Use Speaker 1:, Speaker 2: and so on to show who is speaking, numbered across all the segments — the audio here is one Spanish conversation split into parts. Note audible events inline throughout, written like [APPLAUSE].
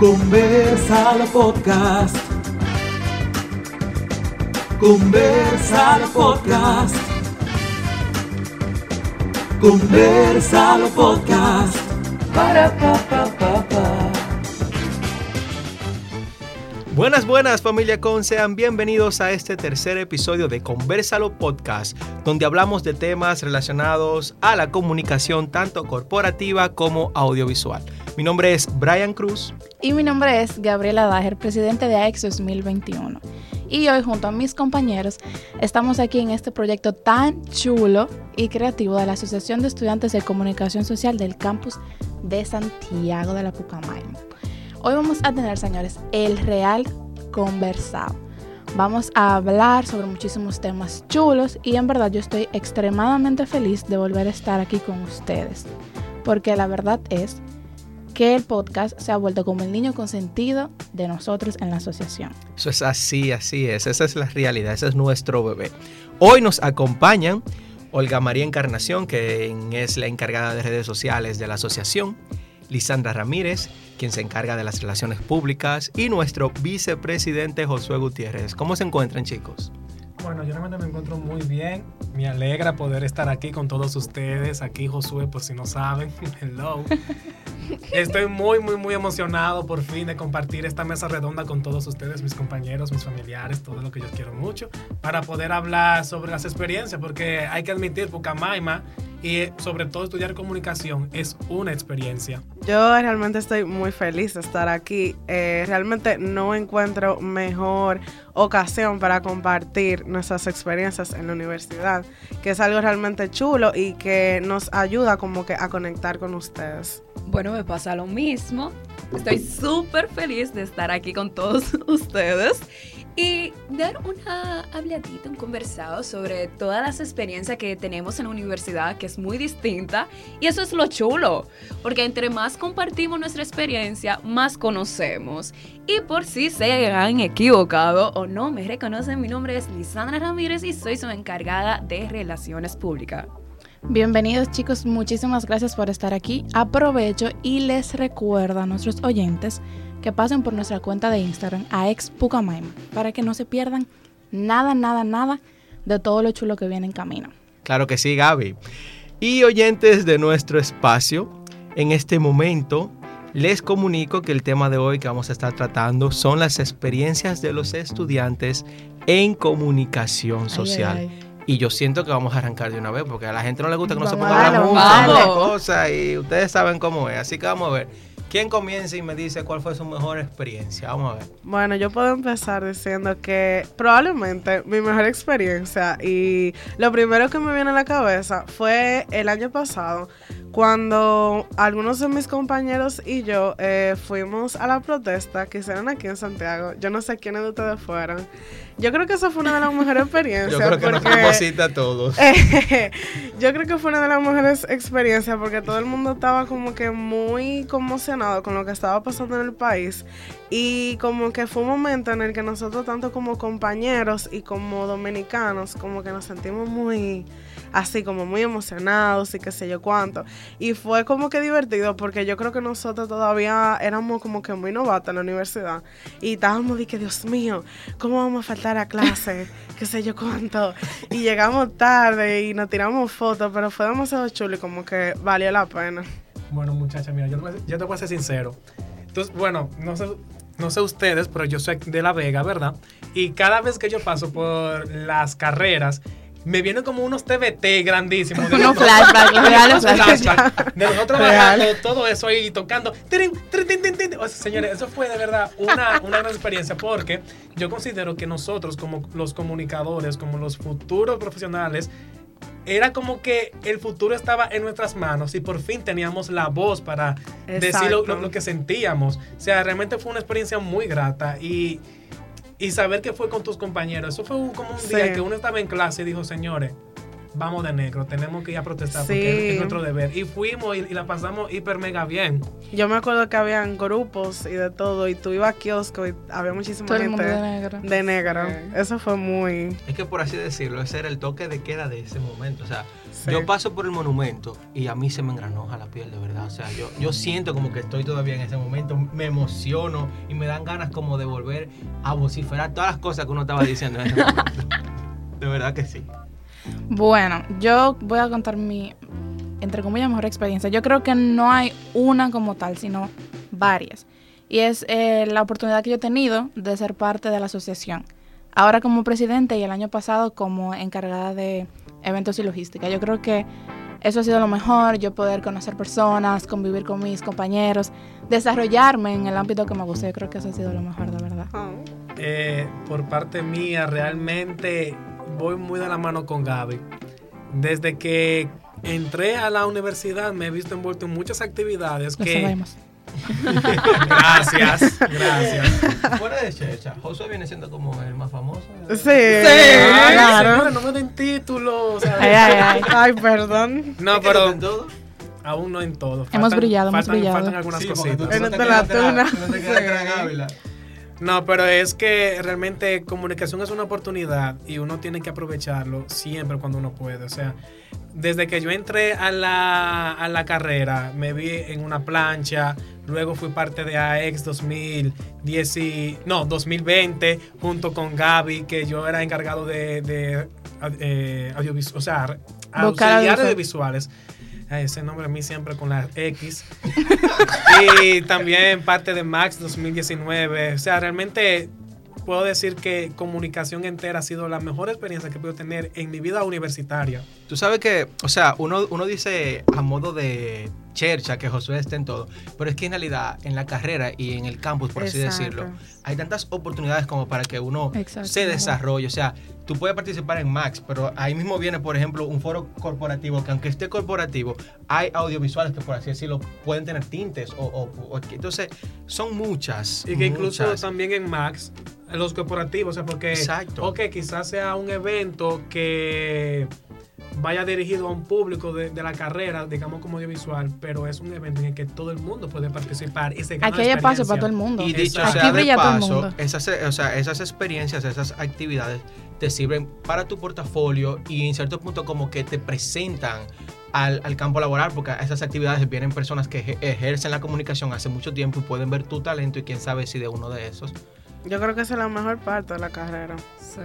Speaker 1: Conversalo Podcast. Conversalo Podcast. Conversalo Podcast. Para pa pa pa pa.
Speaker 2: Buenas, buenas familia con, sean bienvenidos a este tercer episodio de Conversalo Podcast, donde hablamos de temas relacionados a la comunicación tanto corporativa como audiovisual. Mi nombre es Brian Cruz.
Speaker 3: Y mi nombre es Gabriela Dager, presidente de AEX 2021. Y hoy junto a mis compañeros estamos aquí en este proyecto tan chulo y creativo de la Asociación de Estudiantes de Comunicación Social del campus de Santiago de la Pucamaima. Hoy vamos a tener, señores, el real conversado. Vamos a hablar sobre muchísimos temas chulos y en verdad yo estoy extremadamente feliz de volver a estar aquí con ustedes. Porque la verdad es que el podcast se ha vuelto como el niño consentido de nosotros en la asociación.
Speaker 2: Eso es así, así es, esa es la realidad, ese es nuestro bebé. Hoy nos acompañan Olga María Encarnación, que es la encargada de redes sociales de la asociación, Lisandra Ramírez, quien se encarga de las relaciones públicas, y nuestro vicepresidente Josué Gutiérrez. ¿Cómo se encuentran chicos?
Speaker 4: Bueno, yo realmente me encuentro muy bien. Me alegra poder estar aquí con todos ustedes. Aquí Josué, por si no saben. [LAUGHS] Hello. Estoy muy, muy, muy emocionado por fin de compartir esta mesa redonda con todos ustedes, mis compañeros, mis familiares, todo lo que yo quiero mucho, para poder hablar sobre las experiencias, porque hay que admitir, Pucamaima y sobre todo estudiar comunicación es una experiencia.
Speaker 5: Yo realmente estoy muy feliz de estar aquí. Eh, realmente no encuentro mejor ocasión para compartir nuestras experiencias en la universidad, que es algo realmente chulo y que nos ayuda como que a conectar con ustedes.
Speaker 6: Bueno, me pasa lo mismo. Estoy súper feliz de estar aquí con todos [LAUGHS] ustedes y dar una habladita, un conversado sobre todas las experiencias que tenemos en la universidad, que es muy distinta. Y eso es lo chulo, porque entre más compartimos nuestra experiencia, más conocemos. Y por si se han equivocado o no me reconocen, mi nombre es Lisandra Ramírez y soy su encargada de Relaciones Públicas.
Speaker 3: Bienvenidos chicos, muchísimas gracias por estar aquí. Aprovecho y les recuerdo a nuestros oyentes que pasen por nuestra cuenta de Instagram a expucamaima para que no se pierdan nada, nada, nada de todo lo chulo que viene en camino.
Speaker 2: Claro que sí, Gaby. Y oyentes de nuestro espacio, en este momento les comunico que el tema de hoy que vamos a estar tratando son las experiencias de los estudiantes en comunicación social.
Speaker 3: Ay, ay, ay.
Speaker 2: Y yo siento que vamos a arrancar de una vez porque a la gente no le gusta que no se ponga a hablar
Speaker 3: vamos,
Speaker 2: mucho de
Speaker 6: vamos.
Speaker 2: cosas y ustedes saben cómo es. Así que vamos a ver. ¿Quién comienza y me dice cuál fue su mejor experiencia? Vamos a ver.
Speaker 5: Bueno, yo puedo empezar diciendo que probablemente mi mejor experiencia y lo primero que me viene a la cabeza fue el año pasado cuando algunos de mis compañeros y yo eh, fuimos a la protesta que hicieron aquí en Santiago. Yo no sé quiénes de ustedes fueron. Yo creo que esa fue una de las mejores experiencias.
Speaker 2: Yo creo que nos
Speaker 5: porque-
Speaker 2: deposita a todos.
Speaker 5: Eh, [LAUGHS] yo creo que fue una de las mejores experiencias porque todo el mundo estaba como que muy conmocionado con lo que estaba pasando en el país. Y como que fue un momento en el que nosotros tanto como compañeros y como dominicanos como que nos sentimos muy así como muy emocionados y qué sé yo cuánto. Y fue como que divertido porque yo creo que nosotros todavía éramos como que muy novatos en la universidad. Y estábamos de que Dios mío cómo vamos a faltar a clase [LAUGHS] qué sé yo cuánto. Y llegamos tarde y nos tiramos fotos pero fue demasiado chulo y como que valió la pena
Speaker 4: Bueno, muchacha, mira, yo, te voy a- yo te voy a ser sincero. Entonces, bueno, no sé, no sé ustedes, pero yo soy de La Vega, ¿verdad? Y cada vez que yo paso por las carreras, me vienen como unos TBT grandísimos. de [LAUGHS]
Speaker 3: Unos flashbacks, los reales flashbacks.
Speaker 4: De nosotros bajando todo eso ahí tocando. O sea, señores, eso fue de verdad una, una gran experiencia porque yo considero que nosotros como los comunicadores, como los futuros profesionales, era como que el futuro estaba en nuestras manos y por fin teníamos la voz para decir lo,
Speaker 5: Exacto.
Speaker 4: lo- lo que sentíamos. O sea, realmente fue una experiencia muy grata y, y saber que fue con tus compañeros. Eso fue un- como un día que uno estaba en clase y dijo, señores, vamos de negro, tenemos que ir a protestar porque
Speaker 5: Sí.
Speaker 4: es, es nuestro deber. Y fuimos y, y la pasamos hiper mega bien.
Speaker 5: Yo me acuerdo que habían grupos y de todo, y tú ibas a kiosco y había muchísima
Speaker 3: Todo el
Speaker 5: gente
Speaker 3: mundo de negro.
Speaker 5: de negro.
Speaker 3: Sí.
Speaker 5: Eso fue muy...
Speaker 2: Es que por así decirlo, ese era el toque de queda de ese momento. O sea,
Speaker 5: Sí.
Speaker 2: Yo paso por el monumento y a mí se me engranoja la piel, de verdad. O sea, yo, yo siento como que estoy todavía en ese momento, me emociono y me dan ganas como de volver a vociferar todas las cosas que uno estaba diciendo en ese momento. [LAUGHS] De verdad que sí.
Speaker 3: Bueno, yo voy a contar mi, entre comillas, mejor experiencia. Yo creo que no hay una como tal, sino varias. Y es eh, la oportunidad que yo he tenido de ser parte de la asociación. Ahora como presidente y el año pasado como encargada de eventos y logística. Yo creo que eso ha sido lo mejor, yo poder conocer personas, convivir con mis compañeros, desarrollarme en el ámbito que me gusta. Yo creo que eso ha sido lo mejor, de verdad.
Speaker 4: Eh, por parte mía, realmente voy muy de la mano con Gaby. Desde que entré a la universidad me he visto envuelto en muchas actividades
Speaker 3: Lo
Speaker 4: que...
Speaker 3: sabemos. [LAUGHS]
Speaker 4: Gracias, gracias.
Speaker 2: Fuera de Checha, Josué viene siendo como el más famoso.
Speaker 5: Sí,
Speaker 4: Ay,
Speaker 5: claro.
Speaker 4: no me den títulos.
Speaker 3: Ay, ay, ay.
Speaker 5: Ay, perdón.
Speaker 4: No,
Speaker 2: ¿Es que
Speaker 4: pero
Speaker 2: en todo?
Speaker 4: aún no en todo.
Speaker 3: Hemos brillado, hemos
Speaker 4: faltan,
Speaker 3: brillado.
Speaker 4: Faltan algunas
Speaker 2: Sí,
Speaker 4: cositas.
Speaker 2: no
Speaker 5: En la tuna.
Speaker 2: no te quedas
Speaker 5: Sí.
Speaker 2: atrás, Ávila.
Speaker 4: No, pero es que realmente comunicación es una oportunidad y uno tiene que aprovecharlo siempre cuando uno puede. O sea, desde que yo entré a la, a la carrera, me vi en una plancha, luego fui parte de AEX 2010, y- no, 2020, junto con Gaby, que yo era encargado de, de eh, audiovisual, o sea, auxiliar
Speaker 3: audiovisual.
Speaker 4: de visuales. Ay, ese nombre a mí siempre con la X. [LAUGHS] y también parte de Max 2019. O sea, realmente puedo decir que comunicación entera ha sido la mejor experiencia que puedo tener en mi vida universitaria.
Speaker 2: Tú sabes que, o sea, uno, uno dice a modo de chercha que Josué está en todo, pero es que en realidad en la carrera y en el campus, por así
Speaker 5: Exacto.
Speaker 2: decirlo, hay tantas oportunidades como para que uno
Speaker 3: Exacto.
Speaker 2: se desarrolle. O sea, tú puedes participar en Max, pero ahí mismo viene, por ejemplo, un foro corporativo que aunque esté corporativo, hay audiovisuales que, por así decirlo, pueden tener tintes. O, o- o- entonces, son muchas.
Speaker 4: Y que incluso
Speaker 2: muchas.
Speaker 4: también en Max, los corporativos, o sea, porque,
Speaker 2: Exacto.
Speaker 4: ok, quizás sea un evento que vaya dirigido a un público de, de la carrera, digamos como audiovisual, pero es un evento en el que todo el mundo puede participar y se gana
Speaker 3: Aquí hay espacio para todo el mundo.
Speaker 2: Y dicho sea
Speaker 3: Aquí
Speaker 2: de
Speaker 3: brilla todo el
Speaker 2: paso,
Speaker 3: mundo.
Speaker 2: esas, eh, o sea, esas experiencias, esas actividades te sirven para tu portafolio y en cierto punto como que te presentan al, al campo laboral, porque a esas actividades vienen personas que eje- ejercen la comunicación hace mucho tiempo y pueden ver tu talento y quién sabe si de uno de esos.
Speaker 5: Yo creo que esa es la mejor parte de la carrera.
Speaker 6: Sí.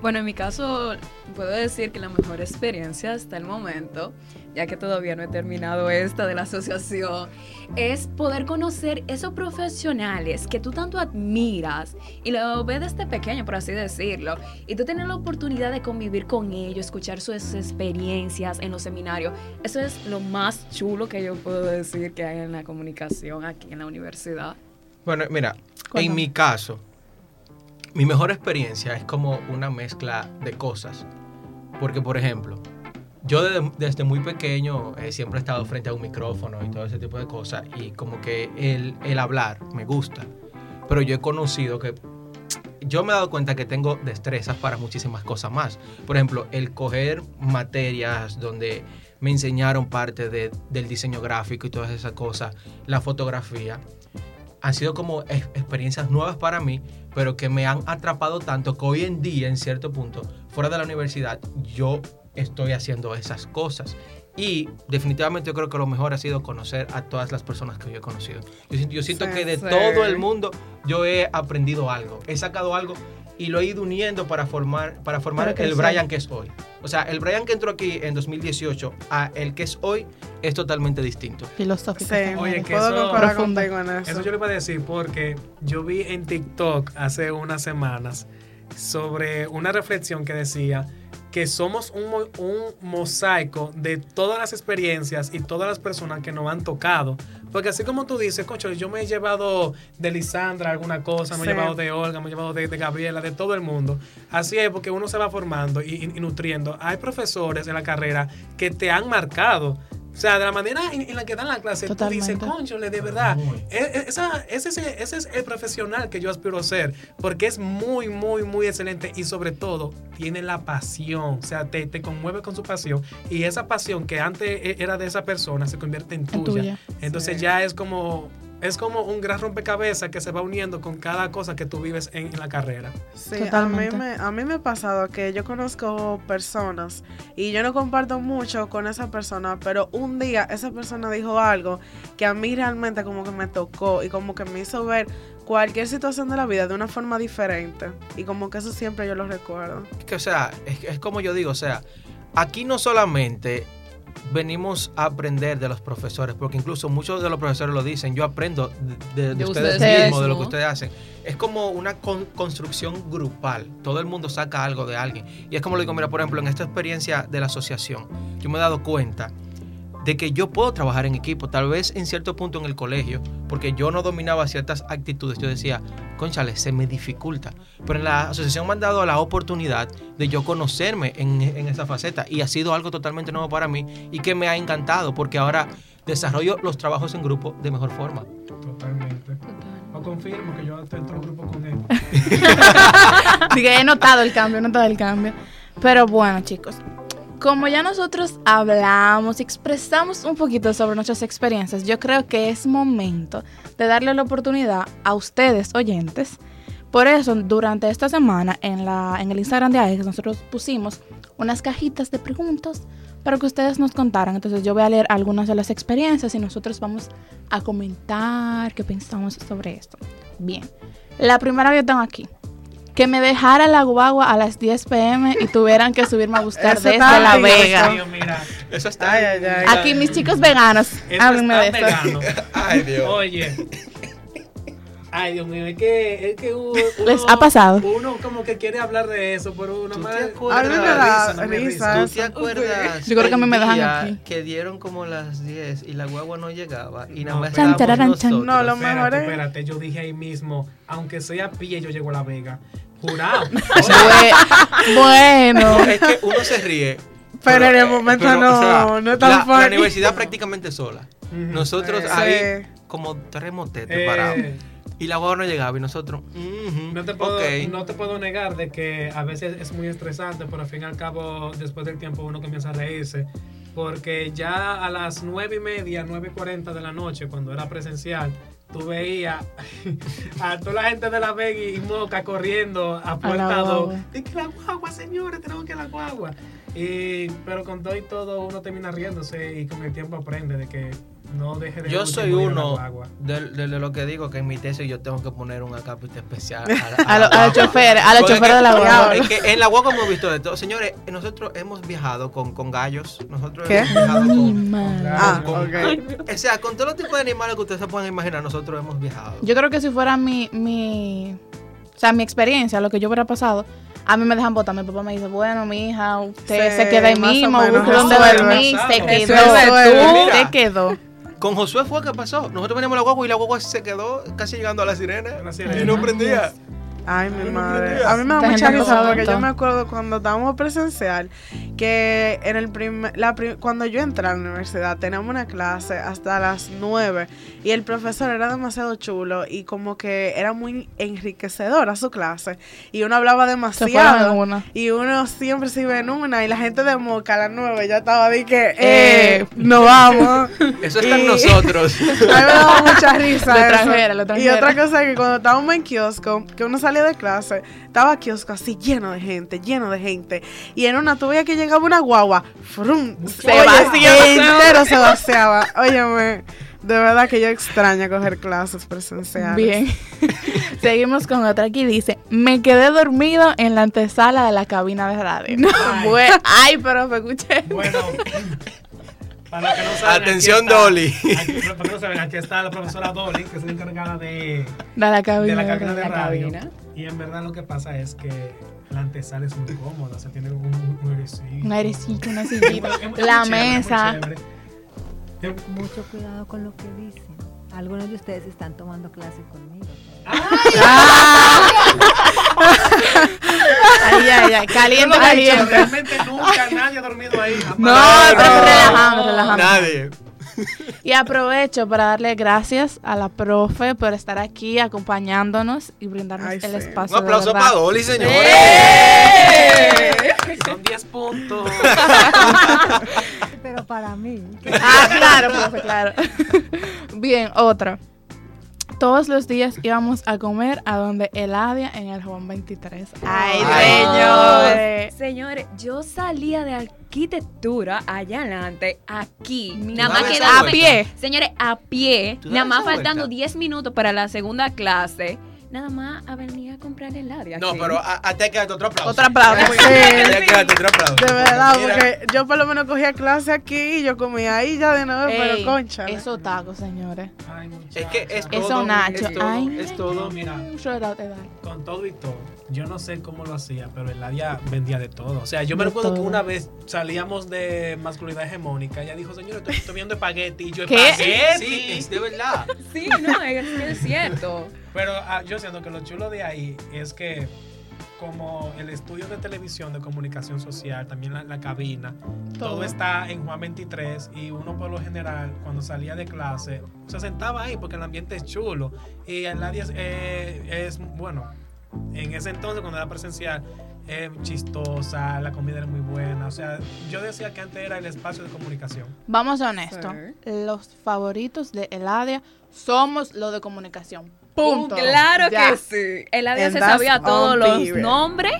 Speaker 6: Bueno, en mi caso, puedo decir que la mejor experiencia hasta el momento, ya que todavía no he terminado esta de la asociación, es poder conocer esos profesionales que tú tanto admiras y lo ves desde pequeño, por así decirlo, y tú tienes la oportunidad de convivir con ellos, escuchar sus experiencias en los seminarios. Eso es lo más chulo que yo puedo decir que hay en la comunicación aquí en la universidad.
Speaker 2: Bueno, mira,
Speaker 3: Cuéntame.
Speaker 2: en mi caso, mi mejor experiencia es como una mezcla de cosas. Porque, por ejemplo, yo desde, desde muy pequeño eh, siempre he estado frente a un micrófono y todo ese tipo de cosas. Y como que el, el hablar me gusta. Pero yo he conocido que yo me he dado cuenta que tengo destrezas para muchísimas cosas más. Por ejemplo, el coger materias donde me enseñaron parte de- del diseño gráfico y todas esas cosas, la fotografía, han sido como ex- experiencias nuevas para mí, pero que me han atrapado tanto que hoy en día, en cierto punto, fuera de la universidad, yo estoy haciendo esas cosas. Y definitivamente yo creo que lo mejor ha sido conocer a todas las personas que yo he conocido. Yo, siento- yo siento
Speaker 5: Sí,
Speaker 2: que de
Speaker 6: sí.
Speaker 2: todo el mundo yo he aprendido algo, he sacado algo y lo he ido uniendo para formar, para formar
Speaker 3: Para
Speaker 2: el. Brian que es hoy. O sea, el Brian que entró aquí en 2018 a el que es hoy es totalmente distinto.
Speaker 3: Filosófico.
Speaker 5: Sí.
Speaker 4: Oye, que
Speaker 5: puedo
Speaker 4: eso-
Speaker 5: contigo en eso.
Speaker 4: Eso yo le iba a decir porque yo vi en TikTok hace unas semanas sobre una reflexión que decía que somos un, un mosaico de todas las experiencias y todas las personas que nos han tocado. Porque así como tú dices, concho, yo me he llevado de Lisandra alguna cosa, me he llevado de Olga, me he llevado de, de Gabriela, de todo el mundo. Así es, porque uno se va formando y, y- y nutriendo. Hay profesores en la carrera que te han marcado. O sea, de la manera en, en la que dan la clase, tú dices,
Speaker 3: Totalmente.
Speaker 4: conchole, de verdad, e- e- esa- ese, ese- ese es el profesional que yo aspiro a ser, porque es muy, muy, muy excelente y sobre todo tiene la pasión, o sea, te, te conmueve con su pasión y esa pasión que antes e- era de esa persona se convierte en
Speaker 3: En
Speaker 4: tuya.
Speaker 3: tuya.
Speaker 4: Entonces
Speaker 5: Sí.
Speaker 4: ya es como es como un gran rompecabezas que se va uniendo con cada cosa que tú vives en, en la carrera.
Speaker 5: Sí, a mí, me, a mí me ha pasado que yo conozco personas y yo no comparto mucho con esa persona, pero un día esa persona dijo algo que a mí realmente como que me tocó y como que me hizo ver cualquier situación de la vida de una forma diferente. Y como que eso siempre yo lo recuerdo.
Speaker 2: Es que, o sea, es, es como yo digo, o sea, aquí no solamente venimos a aprender de los profesores, porque incluso muchos de los profesores lo dicen, yo aprendo de, de- de
Speaker 6: De
Speaker 2: ustedes,
Speaker 6: ustedes
Speaker 2: mismos, de lo que ustedes hacen. Es como una con- construcción grupal, todo el mundo saca algo de alguien. Y es como lo digo, mira, por ejemplo, en esta experiencia de la asociación, yo me he dado cuenta de que yo puedo trabajar en equipo, tal vez en cierto punto en el colegio, porque yo no dominaba ciertas actitudes, yo decía, conchale, se me dificulta. Pero en la asociación me han dado la oportunidad de yo conocerme en, en esa faceta y ha sido algo totalmente nuevo para mí y que me ha encantado porque ahora desarrollo los trabajos en grupo de mejor forma.
Speaker 4: Totalmente. Lo confirmo que yo estoy en todo el grupo con él. [LAUGHS]
Speaker 3: Diga, he notado el cambio, he notado el cambio. Pero bueno, chicos, como ya nosotros hablamos y expresamos un poquito sobre nuestras experiencias, yo creo que es momento de darle la oportunidad a ustedes, oyentes. Por eso, durante esta semana, en, la, en el Instagram de AEX, nosotros pusimos unas cajitas de preguntas para que ustedes nos contaran. Entonces, yo voy a leer algunas de las experiencias y nosotros vamos a comentar qué pensamos sobre esto. Bien, la primera que tengo aquí que me dejara la guagua a las 10 pm y tuvieran que subirme a buscar
Speaker 5: Eso
Speaker 3: desde La Vega.
Speaker 4: Dios, mira,
Speaker 2: Eso está.
Speaker 5: Ay, ay, ay.
Speaker 3: Aquí mis chicos veganos, háblenme de esto.
Speaker 4: vegano.
Speaker 2: Ay, Dios.
Speaker 4: Oye. Ay, Dios mío, es que, es que uno, [LAUGHS]
Speaker 3: ¿Les ha pasado?
Speaker 4: Uno como que quiere hablar de eso, pero uno
Speaker 2: ¿Tú
Speaker 4: más.
Speaker 5: A me
Speaker 4: da
Speaker 5: da
Speaker 4: risa, no me
Speaker 5: risa.
Speaker 2: ¿Tú te acuerdas?
Speaker 3: Yo creo que a mí me dejan aquí.
Speaker 2: Que dieron como las 10 y la guagua no llegaba y nada
Speaker 4: No,
Speaker 2: más
Speaker 4: Chan,
Speaker 3: chan.
Speaker 5: No, lo
Speaker 4: Espérate,
Speaker 5: mejor es-
Speaker 4: espérate, yo dije ahí mismo, aunque sea pie, yo llego a La Vega. Jurado. [LAUGHS]
Speaker 3: Bue- [LAUGHS] bueno,
Speaker 2: Es que uno se ríe.
Speaker 5: Pero en el
Speaker 2: eh,
Speaker 5: momento
Speaker 2: pero,
Speaker 5: no, no es tan
Speaker 2: la, la universidad prácticamente sola. Nosotros
Speaker 5: Sí.
Speaker 2: ahí como tres motetes
Speaker 4: Eh,
Speaker 2: parados. Y la guagua no llegaba y nosotros. ujú,
Speaker 4: No te, puedo,
Speaker 2: ok.
Speaker 4: no te puedo negar de que a veces es muy estresante, pero al fin y al cabo, después del tiempo, uno comienza a reírse. Porque ya a las nueve y media, 9.40 de la noche, cuando era presencial, tú veías [LAUGHS] a toda la gente de la Vega y Moca corriendo a puerta
Speaker 3: la
Speaker 4: 2.
Speaker 3: guagua.
Speaker 4: De que la guagua, señores, tenemos que la guagua. Y, pero con todo y todo, uno termina riéndose y con el tiempo aprende de que no deje de
Speaker 2: Yo soy
Speaker 4: a
Speaker 2: uno de, de- de lo que digo que en mi tesis yo tengo que poner un acápite especial
Speaker 3: a, [LAUGHS] a los choferes, a los
Speaker 2: Porque
Speaker 3: choferes de la guagua.
Speaker 2: es que en la guagua hemos visto de todo. Señores, nosotros hemos viajado con, con gallos. Nosotros
Speaker 5: ¿Qué?
Speaker 2: hemos viajado con.
Speaker 5: Ah,
Speaker 2: con-. O sea, con todos los tipos de animales que ustedes se puedan imaginar, nosotros hemos viajado.
Speaker 3: Yo creo que si fuera mi, mi, o sea, mi experiencia, lo que yo hubiera pasado, a mí me dejan botar. Mi papá me dice, bueno, mi hija, usted
Speaker 5: Sí,
Speaker 3: se queda ahí mismo, busca donde dormir, se quedó, se quedó.
Speaker 2: Con Josué fue que pasó. Nosotros veníamos a la guagua y la guagua se quedó casi llegando a la sirena.
Speaker 4: A la sirena.
Speaker 2: Y no prendía.
Speaker 5: Ay, mi madre. A mí me da mucha risa porque yo me acuerdo cuando estábamos presencial que en el primer, la cuando yo entré a la universidad teníamos una clase hasta las 9 y el profesor era demasiado chulo y como que era muy enriquecedora su clase y uno hablaba demasiado
Speaker 3: una.
Speaker 5: y uno siempre se iba en una y la gente de Moca a las 9 ya estaba de que eh,
Speaker 3: Eh.
Speaker 5: no vamos. [LAUGHS]
Speaker 2: Eso está en nosotros. [LAUGHS]
Speaker 5: A mí me daba mucha risa.
Speaker 3: Lo lo
Speaker 5: Y otra cosa es que cuando estábamos en kiosco, que uno salía de clase, estaba kiosco así lleno de gente, lleno de gente. Y en una tuve que llegaba una guagua, frum,
Speaker 3: Se vació.
Speaker 5: entero se vaciaba. Óyeme, de verdad que yo extraño coger clases presenciales.
Speaker 3: Bien. [LAUGHS] Seguimos con otra aquí. Dice, me quedé dormido en la antesala de la cabina de radio.
Speaker 4: Ay. [LAUGHS]
Speaker 3: Bue- Ay, pero me escuché.
Speaker 4: Bueno, para los que no saben,
Speaker 2: Atención,
Speaker 4: está-
Speaker 2: Dolly.
Speaker 4: aquí- para los que no saben, aquí está la profesora Dolly, que es la encargada de,
Speaker 3: De la
Speaker 4: de
Speaker 3: cabina.
Speaker 4: la
Speaker 3: de
Speaker 4: cabina de
Speaker 6: La
Speaker 4: radio.
Speaker 6: cabina.
Speaker 4: Y en verdad lo que pasa es que la antesala es muy cómoda, o sea, tiene un, un airecito.
Speaker 3: Un airecito, una [LAUGHS] sillita. La
Speaker 4: chévere,
Speaker 3: mesa.
Speaker 7: Mucho cuidado con lo que dicen. Algunos de ustedes están tomando clase conmigo. [LAUGHS]
Speaker 3: Ay, ay, ay. Caliente, caliente.
Speaker 4: Realmente nunca nadie ha dormido ahí. jamás.
Speaker 3: No, pero relajando, relajando.
Speaker 2: Nadie. [LAUGHS]
Speaker 3: Y aprovecho para darle gracias a la profe por estar aquí acompañándonos y brindarnos
Speaker 5: Ay,
Speaker 3: el
Speaker 5: sí.
Speaker 3: espacio.
Speaker 2: Un aplauso para. Dolly, señores.
Speaker 3: ¡Eh!
Speaker 4: Son 10 puntos.
Speaker 7: Pero para mí,
Speaker 3: Ah, claro, profe, claro. [LAUGHS] Bien, otra. Todos los días íbamos a comer a donde Eladia en el Juan 23. ¡Ay,
Speaker 2: Ay,
Speaker 3: señores!
Speaker 6: Señores, yo salía de arquitectura allá adelante, aquí, nada más
Speaker 2: ¿Sabes
Speaker 6: quedaba
Speaker 3: a pie.
Speaker 6: Señores, a pie,
Speaker 2: ¿Tú
Speaker 6: nada más faltando
Speaker 2: vuelta?
Speaker 6: 10 minutos para la segunda clase, nada más a venir a comprar helado. de
Speaker 2: No, pero a, a ti hay que darte otro aplauso.
Speaker 3: Otro aplauso.
Speaker 2: Sí, hay que darte otro aplauso.
Speaker 5: De verdad, porque yo por lo menos cogía clase aquí y yo comía ahí ya de nuevo,
Speaker 3: Ey,
Speaker 5: pero concha.
Speaker 3: Esos tacos, señores.
Speaker 4: Ay,
Speaker 2: Es que es todo.
Speaker 3: Eso, Nacho.
Speaker 2: Es todo.
Speaker 3: Ay,
Speaker 2: es todo.
Speaker 4: No, mira, con todo y todo, yo no sé cómo lo hacía, pero el área vendía de todo. O sea, yo me
Speaker 3: De
Speaker 4: recuerdo que una vez salíamos de masculinidad hegemónica. Ella dijo, señor, estoy, estoy viendo espagueti. Y yo,
Speaker 3: ¿Qué?
Speaker 4: espagueti.
Speaker 2: Sí, es de verdad.
Speaker 6: Sí, no, es, es cierto.
Speaker 4: Pero ah, yo siento que lo chulo de ahí es que como el estudio de televisión de comunicación social, también la, la cabina, todo.
Speaker 3: Todo.
Speaker 4: está en Juan 23 y uno por lo general cuando salía de clase se sentaba ahí porque el ambiente es chulo y el área es, eh, es, bueno, en ese entonces cuando era presencial es chistosa, la comida era muy buena, o sea, yo decía que antes era el espacio de comunicación.
Speaker 3: Vamos honestos. Los favoritos de Eladia somos los de comunicación. Punto.
Speaker 6: Claro
Speaker 3: Ya.
Speaker 6: que sí. El
Speaker 5: And
Speaker 6: se sabía todos los
Speaker 5: period.
Speaker 6: nombres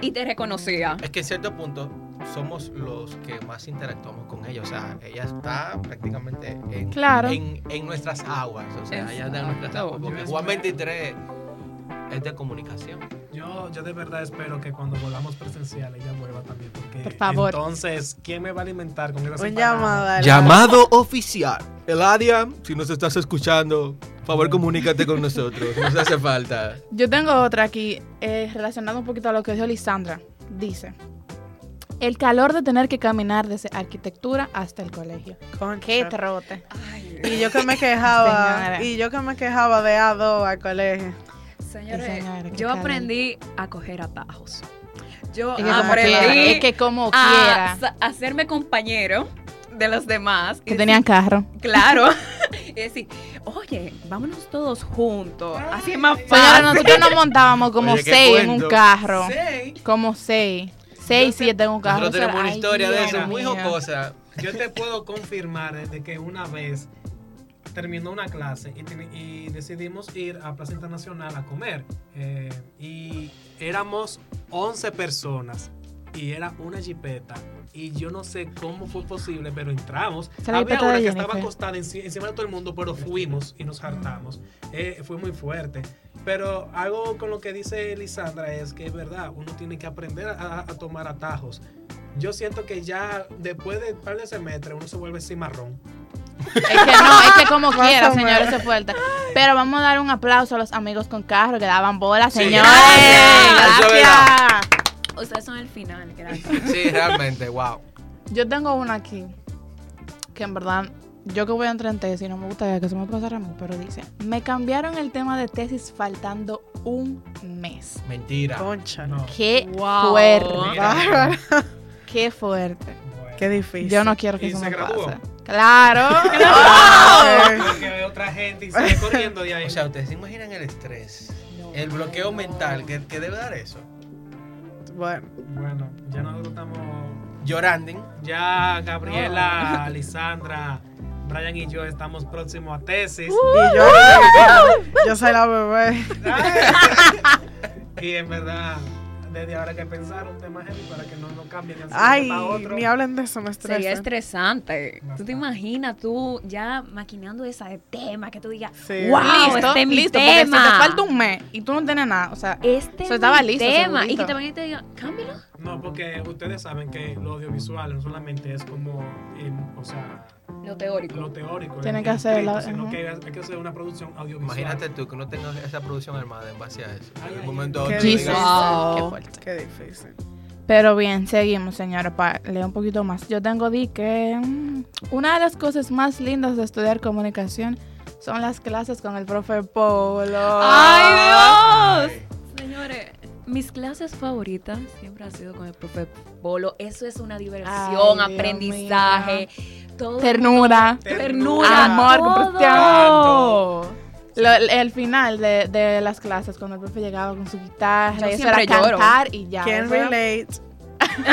Speaker 6: y te reconocía.
Speaker 2: Es que en cierto punto somos los que más interactuamos con ella. O sea, ella está prácticamente en,
Speaker 3: Claro.
Speaker 2: en, en nuestras aguas. O sea, ella está en nuestras aguas. Porque Juan
Speaker 4: espero-
Speaker 2: 23 es de comunicación.
Speaker 4: Yo, yo de verdad espero que cuando volvamos presencial ella vuelva también. Porque
Speaker 3: Por favor.
Speaker 4: entonces, ¿quién me va a alimentar con esas
Speaker 5: Un llamado.
Speaker 2: Llamado oficial. Eladia, si nos estás escuchando, favor comunícate con nosotros. Nos [LAUGHS] hace falta.
Speaker 3: Yo tengo otra aquí, eh, relacionada un poquito a lo que dijo Lisandra. Dice, el calor de tener que caminar desde arquitectura hasta el colegio.
Speaker 5: Concha.
Speaker 3: Qué trote.
Speaker 5: Y yo que me quejaba,
Speaker 3: Señora.
Speaker 5: y yo que me quejaba de A2 al colegio.
Speaker 6: Señores,
Speaker 3: señora,
Speaker 6: yo aprendí a coger atajos. Yo
Speaker 3: Es que como
Speaker 6: aprendí
Speaker 3: quiera, es que como
Speaker 6: a
Speaker 3: quiera.
Speaker 6: hacerme compañero de los demás.
Speaker 3: Que tenían carro.
Speaker 6: Claro. [LAUGHS] y decir, oye, vámonos todos juntos. Así es más
Speaker 3: Señora,
Speaker 6: fácil.
Speaker 3: nosotros nos montábamos como
Speaker 2: Oye,
Speaker 3: seis en un carro.
Speaker 2: Sí.
Speaker 3: Como seis. Seis, siete en un carro.
Speaker 2: Nosotros tenemos una
Speaker 3: Ay,
Speaker 2: historia de eso muy jocosa.
Speaker 4: Yo te puedo confirmar eh, de que una vez terminó una clase y, y decidimos ir a Plaza Internacional a comer. eh, y éramos 11 personas y era una jipeta. Y yo no sé cómo fue posible, pero entramos. Había
Speaker 3: jipeta
Speaker 4: una que
Speaker 3: Jennifer.
Speaker 4: estaba acostada enci- encima de todo el mundo, pero fuimos y nos hartamos. Eh, fue muy fuerte. Pero algo con lo que dice Lisandra es que es verdad, uno tiene que aprender a, a tomar atajos. Yo siento que ya después de un par de semestres uno se vuelve cimarrón.
Speaker 3: Es que no, es que como [LAUGHS] quiera, señores, se fuerte. Pero vamos a dar un aplauso a los amigos con carro que daban bola,
Speaker 2: Sí,
Speaker 3: señores.
Speaker 2: gracias. Eso es
Speaker 3: Gracias.
Speaker 6: Ustedes son el final, gracias.
Speaker 2: Sí, realmente, wow.
Speaker 3: Yo tengo una aquí que en verdad, yo que voy a entrar en tesis, no me gustaría que se me pasara a mí, pero dice, me cambiaron el tema de tesis faltando un mes.
Speaker 2: Mentira.
Speaker 5: Concha.
Speaker 4: No.
Speaker 3: Qué
Speaker 6: Wow.
Speaker 3: fuerte.
Speaker 2: Mira.
Speaker 3: Qué fuerte.
Speaker 4: Bueno.
Speaker 5: Qué difícil.
Speaker 3: Yo no quiero que
Speaker 4: ¿Y
Speaker 3: eso
Speaker 4: se
Speaker 3: me
Speaker 4: graduó?
Speaker 3: pase. Claro.
Speaker 5: Ay, [LAUGHS]
Speaker 4: Porque hay otra gente y sigue [LAUGHS] corriendo de ahí.
Speaker 2: O sea, ustedes se imaginan el estrés, el bloqueo mental que, que debe dar eso.
Speaker 5: Bueno,
Speaker 4: bueno, ya nosotros estamos.
Speaker 2: Llorando.
Speaker 4: Ya Gabriela, Lisandra, Brian y yo estamos próximos a tesis.
Speaker 5: y [LAUGHS] yo, yo soy la bebé.
Speaker 4: y en verdad, desde ahora que pensar un tema heavy para que no nos cambien así
Speaker 5: Ay,
Speaker 4: para otro.
Speaker 5: ni hablen de eso, me
Speaker 6: Sería
Speaker 5: estresa.
Speaker 6: estresante. ¿Tú
Speaker 4: Bastante.
Speaker 6: te imaginas tú ya maquinando ese tema que tú digas,
Speaker 5: Sí.
Speaker 6: wow,
Speaker 3: listo,
Speaker 6: este es mi
Speaker 3: listo, porque
Speaker 6: tema?
Speaker 3: si te falta un mes y tú no tienes nada, o sea,
Speaker 6: Este
Speaker 3: Eso estaba
Speaker 6: mi
Speaker 3: listo,
Speaker 6: tema. Y
Speaker 3: segurito.
Speaker 6: que te vayan y te digan, cámbialo.
Speaker 4: No, porque ustedes saben que lo audiovisual no solamente es como, en, o sea,
Speaker 6: Lo teórico.
Speaker 4: lo teórico.
Speaker 3: Tienen
Speaker 4: el
Speaker 3: que hacer
Speaker 4: escrito,
Speaker 3: la-
Speaker 4: sino
Speaker 3: ajá.
Speaker 4: que hay, hay que hacer una producción audiovisual.
Speaker 2: Imagínate tú que no tengas esa producción armada en base a eso.
Speaker 4: Ay,
Speaker 2: En
Speaker 4: ay,
Speaker 2: un momento a
Speaker 5: qué
Speaker 2: otro
Speaker 5: difícil.
Speaker 6: Wow.
Speaker 3: qué fuerte.
Speaker 5: Qué difícil.
Speaker 3: Pero bien, seguimos, señora, para leer un poquito más. Yo tengo di que mm, una de las cosas más lindas de estudiar comunicación son las clases con el profe Polo.
Speaker 6: ¡Ay, Dios! Señores, mis clases favoritas siempre han sido con el profe Polo. Eso es una diversión,
Speaker 3: Ay, Dios
Speaker 6: aprendizaje, todo.
Speaker 3: Ternura,
Speaker 6: Ternura,
Speaker 3: amor,
Speaker 6: todo.
Speaker 3: Lo- el final de, de las clases, cuando el profe llegaba con su guitarra,
Speaker 6: Yo
Speaker 3: y eso era
Speaker 6: lloro.
Speaker 3: cantar y ya.
Speaker 5: Can relate. [LAUGHS]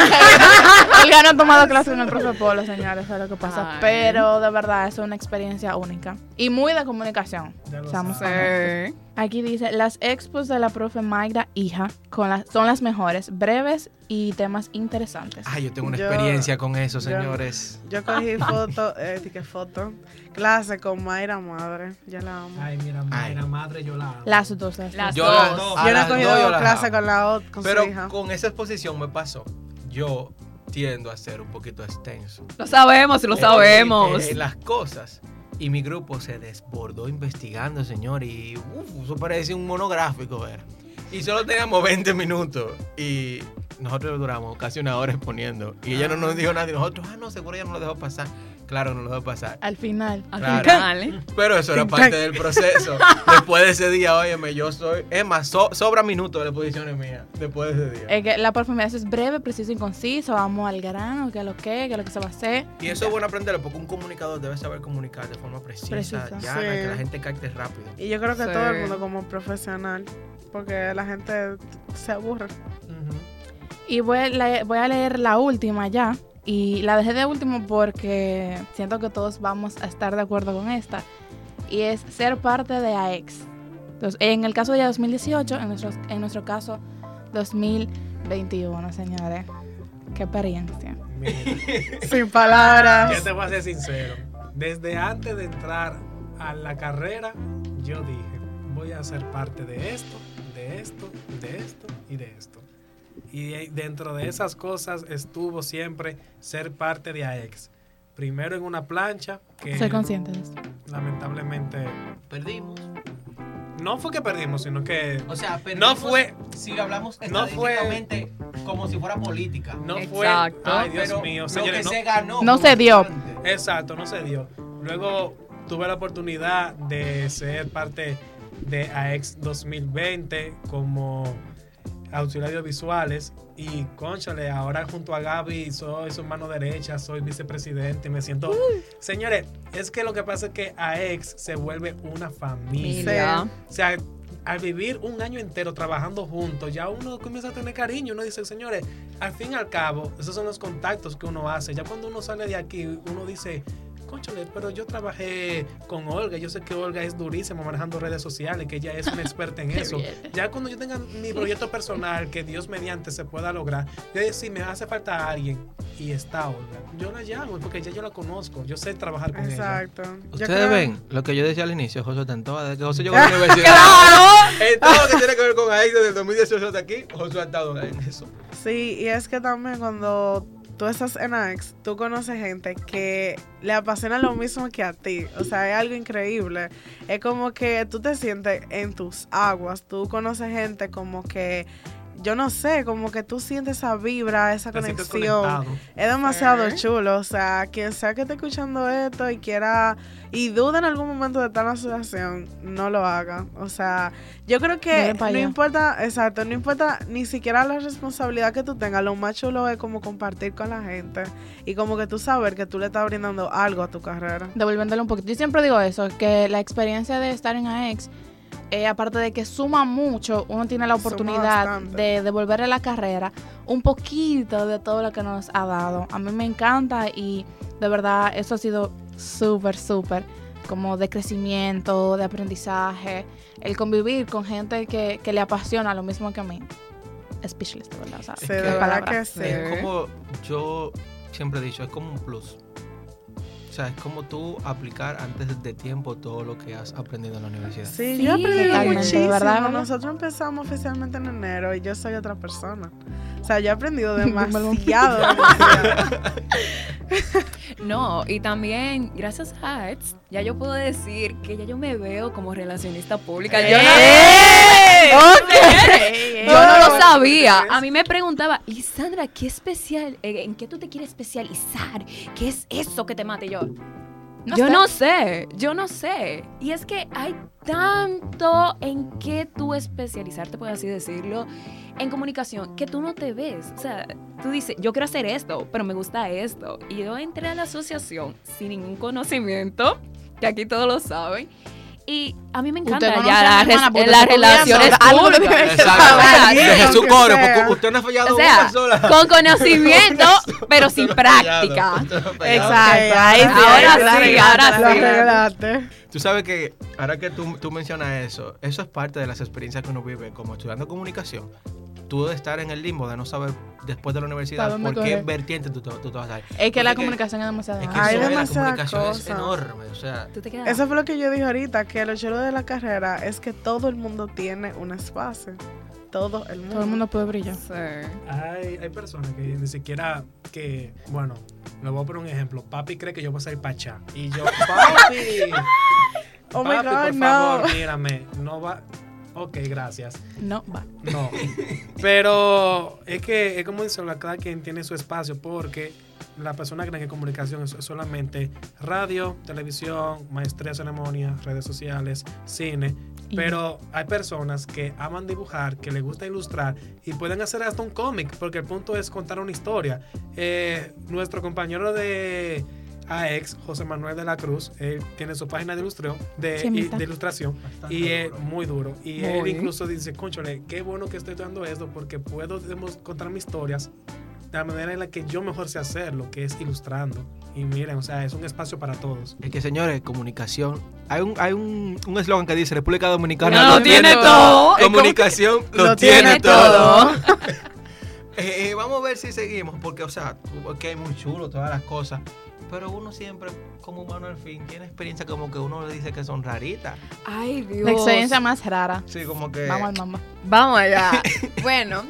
Speaker 3: Olga no ha tomado [LAUGHS] clases en el profe Polo, señores, es lo que pasa.
Speaker 6: Ay.
Speaker 3: Pero de verdad es una experiencia única. Y muy de comunicación.
Speaker 4: Ya lo
Speaker 3: Seamos
Speaker 4: sabes.
Speaker 3: Aquí dice, las expos de la profe Mayra Hija con las- son las mejores, breves y temas interesantes.
Speaker 2: Ah, yo tengo una
Speaker 5: Yo-
Speaker 2: experiencia con eso,
Speaker 5: yo-
Speaker 2: señores.
Speaker 5: Yo cogí foto, eh, que foto, clase con Mayra Madre. Yo la amo.
Speaker 4: Ay, mira,
Speaker 2: Ay.
Speaker 4: mira, madre, yo la amo.
Speaker 3: Las dos. las
Speaker 6: Las
Speaker 3: dos.
Speaker 2: Yo
Speaker 6: dos.
Speaker 2: las- a
Speaker 5: yo no he
Speaker 2: las dos
Speaker 5: cogido
Speaker 2: yo las
Speaker 5: clase
Speaker 2: amo.
Speaker 5: con la otra, con
Speaker 2: Pero
Speaker 5: su hija.
Speaker 2: con esa exposición me pasó. Yo tiendo a ser un poquito extenso.
Speaker 6: Lo sabemos, lo
Speaker 2: Eh,
Speaker 6: sabemos.
Speaker 2: eh, las cosas. Y mi grupo se desbordó investigando, señor. Y uf, eso parecía un monográfico, era. Y solo teníamos 20 minutos. Y nosotros duramos casi una hora exponiendo. Y ella no nos dijo nada. Y nosotros, ah, no, seguro ella no lo dejó pasar. Claro, no lo dejó pasar.
Speaker 3: Al final.
Speaker 6: Al
Speaker 2: Claro.
Speaker 6: final, ¿eh?
Speaker 2: Pero eso era parte del proceso. Después de ese día, óyeme, yo soy. Es más, so- sobra minutos de las exposiciones mías. Después de ese día.
Speaker 3: Es que la dice, es breve, preciso y conciso, vamos al grano, qué es lo que, qué es lo que se va a hacer.
Speaker 2: Y eso es bueno aprenderlo porque un comunicador debe saber comunicar de forma precisa,
Speaker 3: Precisa.
Speaker 2: llana,
Speaker 5: Sí.
Speaker 2: que la gente capte rápido.
Speaker 5: Y yo creo que
Speaker 6: Sí.
Speaker 5: todo el mundo como profesional, porque la gente se aburre.
Speaker 3: Y a, voy a leer la última ya. Y la dejé de último porque siento que todos vamos a estar de acuerdo con esta. Y es ser parte de AEX. Entonces, en el caso de ella 2018, en nuestro, en nuestro caso 2021, señores. Qué experiencia.
Speaker 4: Mira. [LAUGHS]
Speaker 5: Sin palabras.
Speaker 4: Yo te voy a ser sincero. Desde antes de entrar a la carrera, yo dije, voy a ser parte de esto, de esto, de esto y de esto. Y de- dentro de esas cosas estuvo siempre ser parte de AEX. Primero en una plancha que
Speaker 3: Soy consciente de esto.
Speaker 4: lamentablemente
Speaker 2: Perdimos.
Speaker 4: no fue que perdimos, sino que
Speaker 2: O sea,
Speaker 4: no fue
Speaker 2: si hablamos
Speaker 4: no fue-
Speaker 2: como si fuera política.
Speaker 4: no fue
Speaker 6: Exacto.
Speaker 4: ay Dios
Speaker 2: Pero
Speaker 4: mío,
Speaker 2: lo
Speaker 4: señores,
Speaker 2: que
Speaker 4: no-
Speaker 2: se ganó.
Speaker 3: No se dio.
Speaker 2: bastante.
Speaker 4: Exacto, no se dio. Luego tuve la oportunidad de ser parte de AEX 2020 como auxiliario visuales y conchale, ahora junto a Gaby soy su mano derecha, soy vicepresidente, me siento... Señores, es que lo que pasa es que AEX se vuelve una familia.
Speaker 6: Mira.
Speaker 4: O sea, al vivir un año entero trabajando juntos, ya uno comienza a tener cariño. Uno dice, señores, al fin y al cabo, esos son los contactos que uno hace. Ya cuando uno sale de aquí, uno dice, conchale, pero yo trabajé con Olga. Yo sé que Olga es durísima manejando redes sociales, que ella es una experta en [LAUGHS] eso.
Speaker 3: bien.
Speaker 4: Ya cuando yo tenga mi proyecto personal, que Dios mediante se pueda lograr, yo si me hace falta alguien y está Olga, yo la llamo porque ya yo la conozco. Yo sé trabajar con ella.
Speaker 5: Exacto.
Speaker 2: Ustedes
Speaker 5: creo-
Speaker 2: ven lo que yo decía al inicio, José Tantoa, desde que José llegó a la [LAUGHS] universidad. En todo lo que tiene que ver con AIC desde el 2018 hasta aquí, José ha estado en eso.
Speaker 5: Sí, y es que también cuando tú estás en AX, tú conoces gente que le apasiona lo mismo que a ti. O sea, es algo increíble. Es como que tú te sientes en tus aguas. Tú conoces gente como que, yo no sé, como que tú sientes esa vibra, esa
Speaker 4: Te
Speaker 5: conexión. Es demasiado chulo. O sea, quien sea que esté escuchando esto y quiera y duda en algún momento de estar en la asociación, no lo haga. O sea, yo creo que no importa, exacto, no importa ni siquiera la responsabilidad que tú tengas. Lo más chulo es como compartir con la gente y como que tú saber que tú le estás brindando algo a tu carrera.
Speaker 3: devolviéndole un poquito. Yo siempre digo eso, que la experiencia de estar en AEX, eh, aparte de que suma mucho, uno tiene la oportunidad de devolverle a la carrera un poquito de todo lo que nos ha dado. A mí me encanta y de verdad eso ha sido súper, súper como de crecimiento, de aprendizaje, el convivir con gente que, que le apasiona lo mismo que a mí. Speechless, de verdad. o sea,
Speaker 5: Sí,
Speaker 2: que-
Speaker 5: de verdad que sí.
Speaker 2: Es como yo siempre he dicho, es como un plus. O sea, es como tú aplicar antes de tiempo todo lo que has aprendido en la universidad.
Speaker 5: Sí,
Speaker 6: Sí,
Speaker 5: yo he aprendido
Speaker 3: totalmente,
Speaker 5: muchísimo.
Speaker 3: ¿verdad?
Speaker 5: Nosotros empezamos oficialmente en enero y yo soy otra persona. O sea, yo he aprendido [LAUGHS] demasiado. demasiado. [LAUGHS]
Speaker 6: No, y también, gracias a Ads, ya yo puedo decir que ya yo me veo como relacionista pública. Yo no,
Speaker 3: ¡Eh!
Speaker 6: yo no lo sabía. A mí me preguntaba, Lisandra, ¿qué especial, eh, en qué tú te quieres especializar? ¿Qué es eso que te mate? Y yo,
Speaker 3: No
Speaker 6: yo
Speaker 3: sé.
Speaker 6: no sé, yo no sé. Y es que hay tanto en qué tú especializarte, por así decirlo, en comunicación, que tú no te ves. O sea, tú dices, yo quiero hacer esto, pero me gusta esto. Y yo entré a la asociación sin ningún conocimiento, que aquí todos lo saben. Y a mí me encanta ya
Speaker 3: a mi
Speaker 6: las,
Speaker 3: hermana
Speaker 6: relaciones públicas.
Speaker 2: Jesús Coro, porque usted no ha fallado
Speaker 6: O sea,
Speaker 2: una sola.
Speaker 6: con [LAUGHS] conocimiento, [LAUGHS] pero sin práctica.
Speaker 3: Exacto, ahí sí,
Speaker 6: ahora sí,
Speaker 3: la
Speaker 6: ahora
Speaker 3: la
Speaker 6: sí.
Speaker 2: Tú sabes que ahora que tú, tú mencionas eso, eso es parte de las experiencias que uno vive como estudiando comunicación. Tú de estar en el limbo, de no saber después de la
Speaker 3: ¿Para
Speaker 2: universidad por qué vertiente tú, tú, tú te vas a ir.
Speaker 3: Es que la comunicación es demasiado
Speaker 2: Es que.
Speaker 5: Hay
Speaker 2: es, la comunicación es enorme. O sea.
Speaker 5: Eso fue lo que yo dije ahorita, que lo chulo de la carrera es que todo el mundo tiene un espacio. Todo el mundo.
Speaker 3: Todo el mundo puede brillar.
Speaker 6: Sí.
Speaker 4: Hay, hay personas que ni siquiera que, bueno, le voy a poner un ejemplo. Papi cree que yo voy a ser pachá. Y yo, [LAUGHS] papi,
Speaker 5: Oh my
Speaker 4: papi,
Speaker 5: God,
Speaker 4: por
Speaker 5: no.
Speaker 4: favor, mírame, no va. Ok, gracias.
Speaker 3: No, va.
Speaker 4: No. [LAUGHS] Pero es que es como dice, cada quien tiene su espacio porque la persona cree que comunicación es solamente radio, televisión, maestría ceremonia, redes sociales, cine. Pero hay personas que aman dibujar, que les gusta ilustrar y pueden hacer hasta un cómic, porque el punto es contar una historia. Eh, nuestro compañero de AEX, José Manuel de la Cruz, él tiene su página de, ilustración de, y- de ilustración y es muy duro. Y él
Speaker 6: Muy.
Speaker 4: incluso dice, conchole, qué bueno que estoy dando esto porque puedo contar mis historias de la manera en la que yo mejor sé hacerlo, que es ilustrando. Y miren, o sea, es un espacio para todos.
Speaker 2: es que señores, comunicación. Hay un hay un un eslogan que dice República Dominicana
Speaker 6: Lo tiene todo.
Speaker 2: Comunicación lo,
Speaker 5: Lo
Speaker 2: tiene,
Speaker 5: tiene
Speaker 2: todo. [LAUGHS] Eh, eh, vamos a ver si seguimos, porque, o sea, que es muy chulo todas las cosas. Pero uno siempre, como humano al fin, tiene experiencias como que uno le dice que son raritas.
Speaker 6: Ay, Dios.
Speaker 3: La experiencia más rara.
Speaker 2: Sí, como que.
Speaker 3: Vamos al mamá.
Speaker 6: Vamos allá. [LAUGHS] bueno,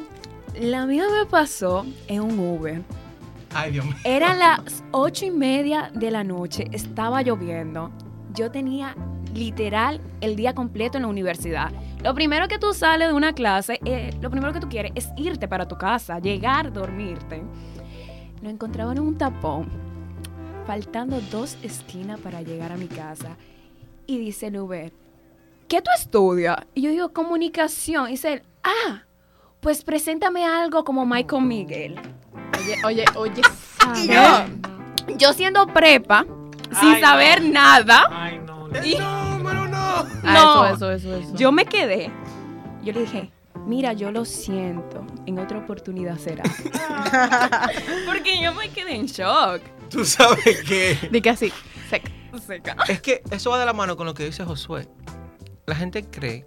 Speaker 6: la mía me pasó en un Uber.
Speaker 2: Ay, Dios mío.
Speaker 6: Eran las ocho y media de la noche, estaba lloviendo. Yo tenía literal el día completo en la universidad. Lo primero que tú sales de una clase, eh, lo primero que tú quieres es irte para tu casa, llegar, dormirte. Nos encontraban en un tapón, faltando dos esquinas para llegar a mi casa. Y dice el Uber, ¿qué tú estudias? Y yo digo, comunicación. Y dice él, ah, pues preséntame algo como Michael Miguel.
Speaker 3: Oye, oye, oye.
Speaker 6: Y yo, yo siendo prepa, sin
Speaker 4: Ay,
Speaker 6: saber
Speaker 4: no.
Speaker 6: nada,
Speaker 4: Ay, no.
Speaker 6: Y-
Speaker 2: No, pero no.
Speaker 3: Ah,
Speaker 6: No.
Speaker 3: eso, eso, eso, eso.
Speaker 6: yo me quedé. Yo le dije, mira, yo lo siento, en otra oportunidad será. [LAUGHS] Porque yo me quedé en shock.
Speaker 2: Tú sabes que.
Speaker 3: Di que así, seca.
Speaker 6: Seca.
Speaker 2: Es que eso va de la mano con lo que dice Josué. La gente cree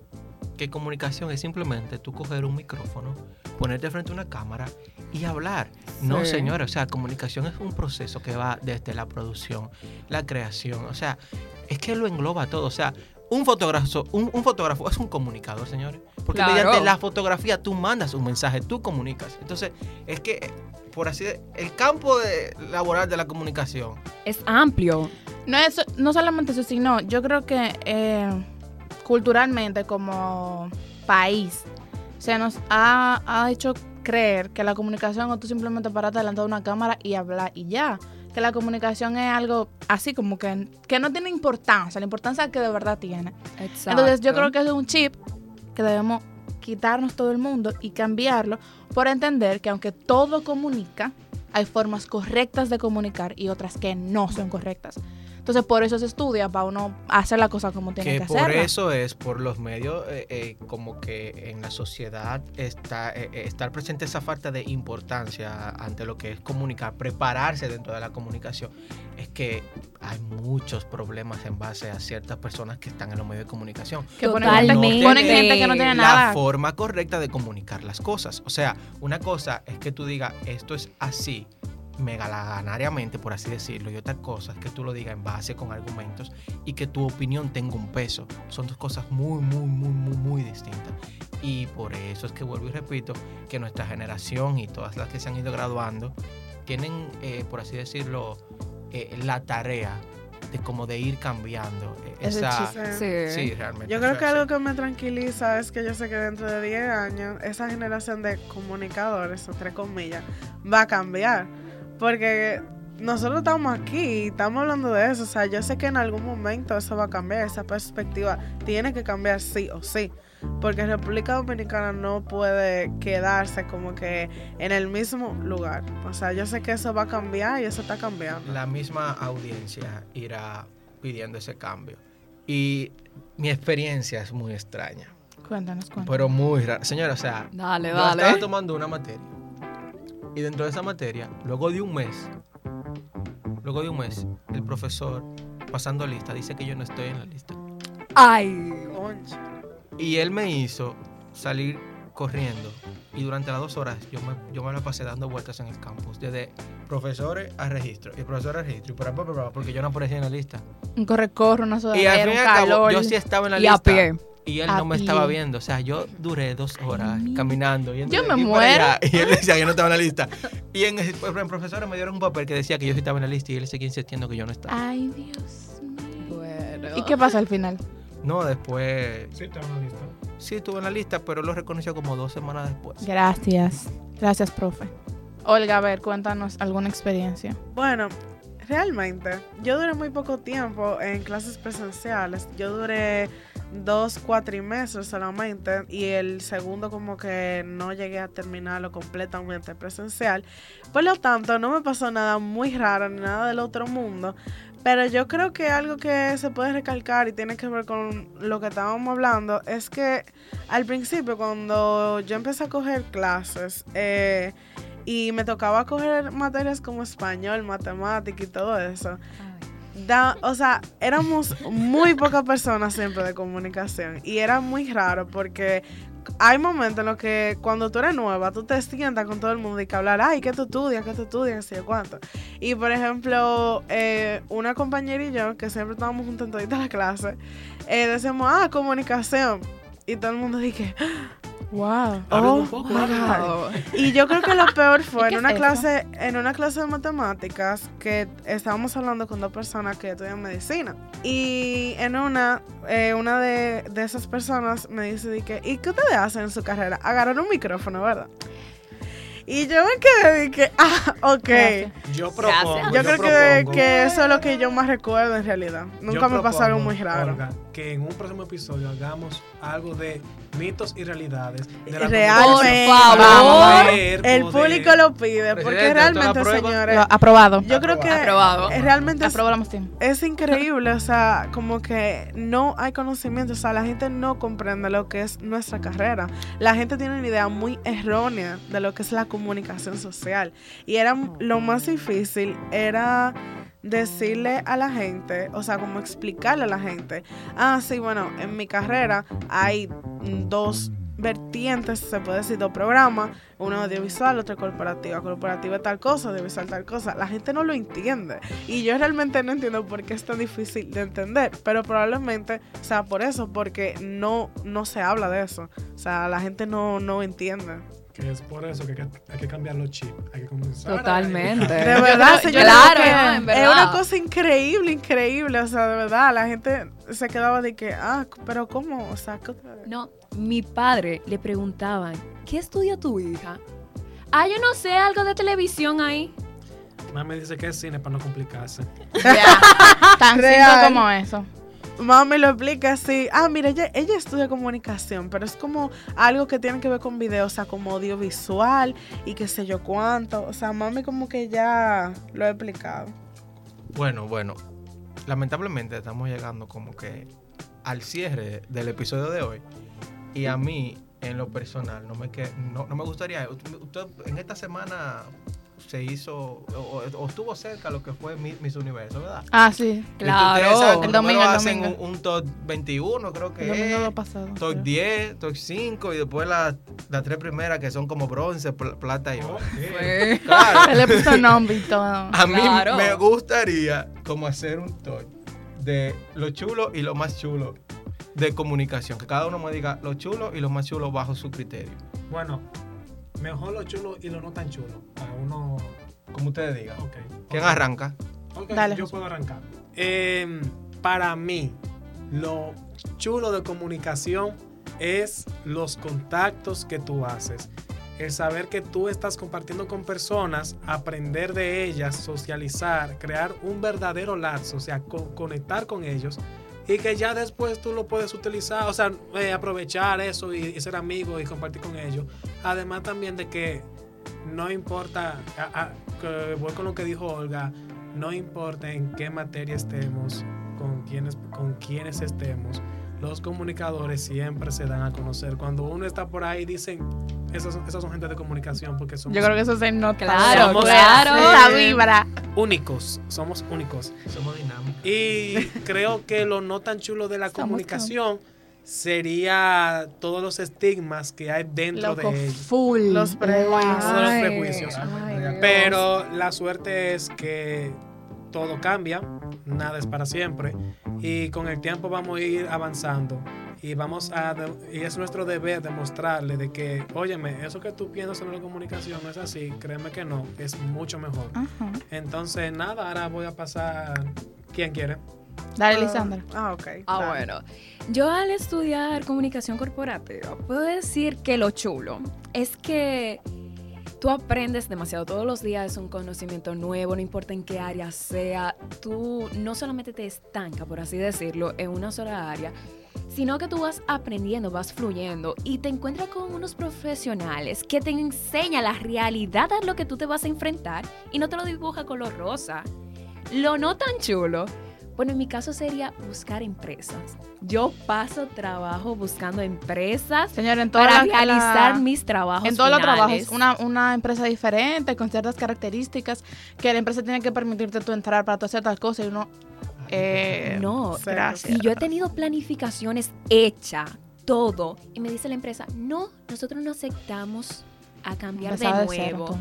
Speaker 2: que comunicación es simplemente tú coger un micrófono, ponerte frente a una cámara y hablar. No, señores, o sea, comunicación es un proceso que va desde la producción, la creación, o sea, es que lo engloba todo, o sea, un fotógrafo, un, un fotógrafo es un comunicador, señores, porque
Speaker 6: Claro.
Speaker 2: mediante la fotografía tú mandas un mensaje, tú comunicas. Entonces, es que por así de- el campo de- laboral de la comunicación
Speaker 6: Es amplio.
Speaker 3: No, es, no solamente eso, sino yo creo que eh, culturalmente como país se nos ha, ha hecho creer que la comunicación o tú simplemente pararte delante de una cámara y hablar y ya. Que la comunicación es algo así como que, que no tiene importancia, la importancia que de verdad tiene.
Speaker 6: Exacto.
Speaker 3: Entonces yo creo que es un chip que debemos quitarnos todo el mundo y cambiarlo por entender que aunque todo comunica, hay formas correctas de comunicar y otras que no son correctas. Entonces por eso se estudia para uno hacer la cosa como tiene
Speaker 2: que
Speaker 3: que,
Speaker 2: por
Speaker 3: hacerla.
Speaker 2: eso es por los medios eh, eh, como que en la sociedad está eh, eh, estar presente esa falta de importancia ante lo que es comunicar prepararse dentro de la comunicación es que hay muchos problemas en base a ciertas personas que están en los medios de comunicación
Speaker 3: que ponen gente, ponen gente que no tiene
Speaker 2: la
Speaker 3: nada.
Speaker 2: forma correcta de comunicar las cosas o sea una cosa es que tú digas esto es así megalaganariamente, por así decirlo, y otra cosa es que tú lo digas en base con argumentos y que tu opinión tenga un peso. Son dos cosas muy, muy, muy, muy, muy distintas. Y por eso es que vuelvo y repito que nuestra generación y todas las que se han ido graduando tienen, eh, por así decirlo, eh, la tarea de como de ir cambiando eh, esa...
Speaker 6: Sí.
Speaker 2: Sí, realmente.
Speaker 5: Yo creo que algo que me tranquiliza es que yo sé que dentro de 10 años esa generación de comunicadores, entre comillas, va a cambiar. Porque nosotros estamos aquí y estamos hablando de eso. O sea, yo sé que en algún momento eso va a cambiar, esa perspectiva tiene que cambiar sí o sí. Porque República Dominicana no puede quedarse como que en el mismo lugar. O sea, yo sé que eso va a cambiar y eso está cambiando.
Speaker 2: la misma audiencia irá pidiendo ese cambio. Y mi experiencia es muy extraña,
Speaker 3: Cuéntanos, cuéntanos.
Speaker 2: pero muy rara. Señora, o sea,
Speaker 6: Dale,
Speaker 2: yo estaba tomando una materia. Y dentro de esa materia, luego de un mes, luego de un mes, el profesor, pasando lista, dice que yo no estoy en la lista.
Speaker 6: Ay.
Speaker 2: Y él me hizo salir corriendo. Y durante las dos horas yo me, yo me la pasé dando vueltas en el campus. Desde profesores a registro. Y profesores a registro. Y por ahí, por ahí, por ahí, porque yo no aparecía en la lista.
Speaker 3: Un corre-corre, una
Speaker 2: Y al fin y al cabo,
Speaker 3: calor.
Speaker 2: yo sí estaba en la
Speaker 6: Y a
Speaker 2: lista.
Speaker 6: pie.
Speaker 2: Y él
Speaker 3: A
Speaker 2: no me
Speaker 3: pie.
Speaker 2: estaba viendo. O sea, yo duré dos horas caminando. yendo
Speaker 3: Yo me muero.
Speaker 2: allá. Y él [LAUGHS] decía que yo no estaba en la lista. Y en, el- en profesores me dieron un papel que decía que yo sí estaba en la lista. Y él seguía insistiendo que yo no estaba.
Speaker 3: Ay, Dios mío.
Speaker 6: Bueno.
Speaker 3: ¿Y qué pasó al final?
Speaker 2: No, después
Speaker 4: Sí, te van a lista.
Speaker 2: sí estuve en la lista, pero lo reconoció como dos semanas después.
Speaker 3: Gracias. Gracias, profe. Olga, a ver, cuéntanos alguna experiencia.
Speaker 5: Bueno, realmente, yo duré muy poco tiempo en clases presenciales. Yo duré dos cuatrimestres solamente y el segundo como que no llegué a terminarlo completamente presencial. Por lo tanto, no me pasó nada muy raro ni nada del otro mundo. Pero yo creo que algo que se puede recalcar y tiene que ver con lo que estábamos hablando es que al principio cuando yo empecé a coger clases, eh, y me tocaba coger materias como español, matemática y todo eso. Da, o sea, éramos muy pocas personas siempre de comunicación y era muy raro porque hay momentos en los que cuando tú eres nueva, tú te sientas con todo el mundo y que hablar, ay, ¿qué tú estudias? ¿Qué tú estudias? Así cuánto. Y por ejemplo, eh, una compañera y yo, que siempre estábamos juntos en toda la clase, eh, decíamos, ah, comunicación. Y todo el mundo dije,
Speaker 3: Wow.
Speaker 5: Oh,
Speaker 4: un poco,
Speaker 5: my
Speaker 4: háblame.
Speaker 5: God. Y yo creo que lo peor fue
Speaker 3: ¿Y qué
Speaker 5: en una
Speaker 3: es
Speaker 5: clase, en una clase de matemáticas que estábamos hablando con dos personas que estudian medicina. Y en una, eh, una de, de esas personas me dice de que, ¿y qué ustedes hacen en su carrera? Agarran un micrófono, ¿verdad? Y yo me quedé de que, [LAUGHS] ah, ok.
Speaker 3: Gracias.
Speaker 4: Yo propongo.
Speaker 5: Yo, creo que,
Speaker 4: propongo-
Speaker 5: que eso es lo que yo más recuerdo en realidad. Nunca
Speaker 4: yo
Speaker 5: me pasó algo muy raro.
Speaker 4: Olga, que en un próximo episodio hagamos algo de mitos y realidades de la
Speaker 5: Realmente.
Speaker 6: Por favor.
Speaker 5: El
Speaker 4: poder.
Speaker 5: público lo pide, porque realmente, señores,
Speaker 3: Lo- aprobado.
Speaker 5: yo creo que
Speaker 6: Aprobado.
Speaker 5: eh, realmente es,
Speaker 3: moción.
Speaker 5: es increíble, o sea, como que no hay conocimiento, o sea, la gente no comprende lo que es nuestra carrera. La gente tiene una idea muy errónea de lo que es la comunicación social. Y era lo más difícil era decirle a la gente, o sea, como explicarle a la gente, ah, sí, bueno, en mi carrera hay dos vertientes, se puede decir, dos programas, uno audiovisual, otro corporativa, corporativa tal cosa, audiovisual tal cosa, la gente no lo entiende y yo realmente no entiendo por qué es tan difícil de entender, pero probablemente sea por eso, porque no, no se habla de eso, o sea, la gente no, no entiende.
Speaker 4: Que es por eso que hay que, hay que cambiar los chips. Hay que comenzar a-
Speaker 6: Totalmente.
Speaker 5: De verdad, señora,
Speaker 6: claro,
Speaker 5: que
Speaker 6: no, en
Speaker 5: es
Speaker 6: verdad.
Speaker 5: una cosa increíble, increíble, o sea, de verdad, la gente se quedaba de que, ah, pero ¿cómo? O sea, ¿qué otra vez?
Speaker 6: No, mi padre le preguntaban, ¿qué estudia tu hija? Ah, yo no sé, algo de televisión ahí.
Speaker 4: Mami dice que es cine para no complicarse. [LAUGHS] [LAUGHS]
Speaker 3: Tan
Speaker 5: Real.
Speaker 3: simple como eso.
Speaker 5: Mami lo explica así. Ah, mira, ella, ella estudia comunicación, pero es como algo que tiene que ver con video, o sea, como audiovisual y qué sé yo cuánto. O sea, mami como que ya lo ha explicado.
Speaker 2: Bueno, bueno. Lamentablemente estamos llegando como que al cierre del episodio de hoy. Y a mí, en lo personal, no me, que, no, no me gustaría. Usted, en esta semana se hizo o, o estuvo cerca lo que fue Mi- Miss Universo, ¿verdad?
Speaker 3: Ah, sí.
Speaker 6: Claro.
Speaker 2: Saben,
Speaker 3: El domingo,
Speaker 2: menos
Speaker 3: el
Speaker 2: hacen
Speaker 3: domingo.
Speaker 2: un, un top 21, creo que
Speaker 3: El domingo
Speaker 2: es.
Speaker 3: lo pasado.
Speaker 2: Top
Speaker 3: creo.
Speaker 2: 10, top 5 y después las las tres primeras que son como bronce, pl- plata y oro.
Speaker 4: Ok. [LAUGHS]
Speaker 2: Claro. [LAUGHS]
Speaker 3: Él le puso nombre y todo.
Speaker 2: A mí
Speaker 6: Claro.
Speaker 2: me gustaría como hacer un top de lo chulo y lo más chulo de comunicación. Que cada uno me diga lo chulo y lo más chulo bajo su criterio.
Speaker 4: Bueno, mejor lo chulo y lo no tan chulo. Para uno.
Speaker 2: Como ustedes digan. ¿Quién arranca?
Speaker 4: Ok,
Speaker 3: Dale,
Speaker 4: yo puedo arrancar. Em, para mí, lo chulo de comunicación es los contactos que tú haces. El saber que tú estás compartiendo con personas, aprender de ellas, socializar, crear un verdadero lazo, o sea, co- conectar con ellos y que ya después tú lo puedes utilizar, o sea, eh, aprovechar eso y, ser amigo y compartir con ellos. Además también de que no importa, a- a- voy con lo que dijo Olga, no importa en qué materia estemos, con quienes, con quienes estemos, los comunicadores siempre se dan a conocer. Cuando uno está por ahí, dicen, esas, esas son gente de comunicación porque somos
Speaker 3: Yo creo que eso se nota.
Speaker 6: Claro,
Speaker 4: Somos-
Speaker 6: claro.
Speaker 3: La vibra.
Speaker 4: únicos, somos únicos.
Speaker 2: Somos dinámicos.
Speaker 4: Y creo que lo no tan chulo de la comunicación sería todos los estigmas que hay dentro
Speaker 3: Loco,
Speaker 4: de ellos.
Speaker 3: full.
Speaker 5: Los prejuicios.
Speaker 4: Los prejuicios.
Speaker 3: ay, Dios.
Speaker 4: Pero la suerte es que todo cambia, nada es para siempre y con el tiempo vamos a ir avanzando y vamos a y es nuestro deber demostrarle de que, óyeme, eso que tú piensas sobre la comunicación no es así, créeme que no, es mucho mejor. Entonces, nada, ahora voy a pasar ¿quién quiere?
Speaker 3: Dale, Lisandra.
Speaker 5: Ah, ok.
Speaker 6: Ah,
Speaker 5: dale.
Speaker 6: bueno. Yo al estudiar comunicación corporativa puedo decir que lo chulo es que tú aprendes demasiado todos los días, es un conocimiento nuevo, no importa en qué área sea, tú no solamente te estanca, por así decirlo, en una sola área, sino que tú vas aprendiendo, vas fluyendo y te encuentras con unos profesionales que te enseñan la realidad a lo que tú te vas a enfrentar y no te lo dibuja color rosa. Lo no tan chulo bueno, en mi caso sería buscar empresas. Yo paso trabajo buscando empresas
Speaker 3: en
Speaker 6: para
Speaker 3: las-
Speaker 6: realizar
Speaker 3: la-
Speaker 6: mis trabajos.
Speaker 3: En todos los trabajos, una, una empresa diferente, con ciertas características, que la empresa tiene que permitirte tú entrar para tú hacer tal cosa y uno... Eh,
Speaker 6: No,
Speaker 3: gracias.
Speaker 6: y yo he tenido planificaciones hechas, todo, y me dice la empresa, no, nosotros no aceptamos a cambiar
Speaker 3: Empezaba
Speaker 6: de
Speaker 3: de cero,
Speaker 6: nuevo.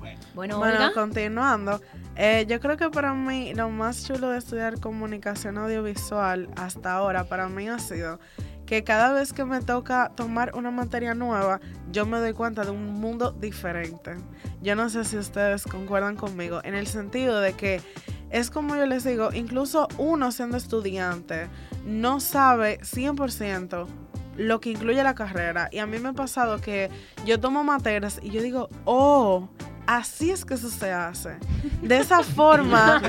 Speaker 6: bueno,
Speaker 5: Bueno,
Speaker 6: Olga,
Speaker 5: continuando, eh, yo creo que para mí lo más chulo de estudiar comunicación audiovisual hasta ahora para mí ha sido que cada vez que me toca tomar una materia nueva, yo me doy cuenta de un mundo diferente. Yo no sé si ustedes concuerdan conmigo, en el sentido de que es como yo les digo, incluso uno siendo estudiante no sabe 100% lo que incluye la carrera. Y a mí me ha pasado que yo tomo materias y yo digo, oh, así es que eso se hace. De esa forma,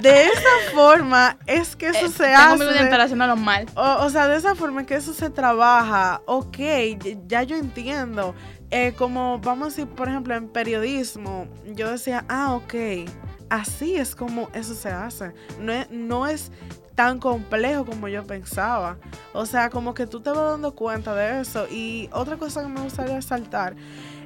Speaker 5: de esa forma es que eso
Speaker 3: Eh,
Speaker 5: se
Speaker 3: tengo
Speaker 5: hace.
Speaker 3: entera haciéndolo mal.
Speaker 5: O, o sea, de esa forma que eso se trabaja, ok, ya yo entiendo. Eh, como vamos a decir, por ejemplo, en periodismo, yo decía, ah, ok, así es como eso se hace. No es, no es tan complejo como yo pensaba. O sea, como que tú te vas dando cuenta de eso. Y otra cosa que me gustaría resaltar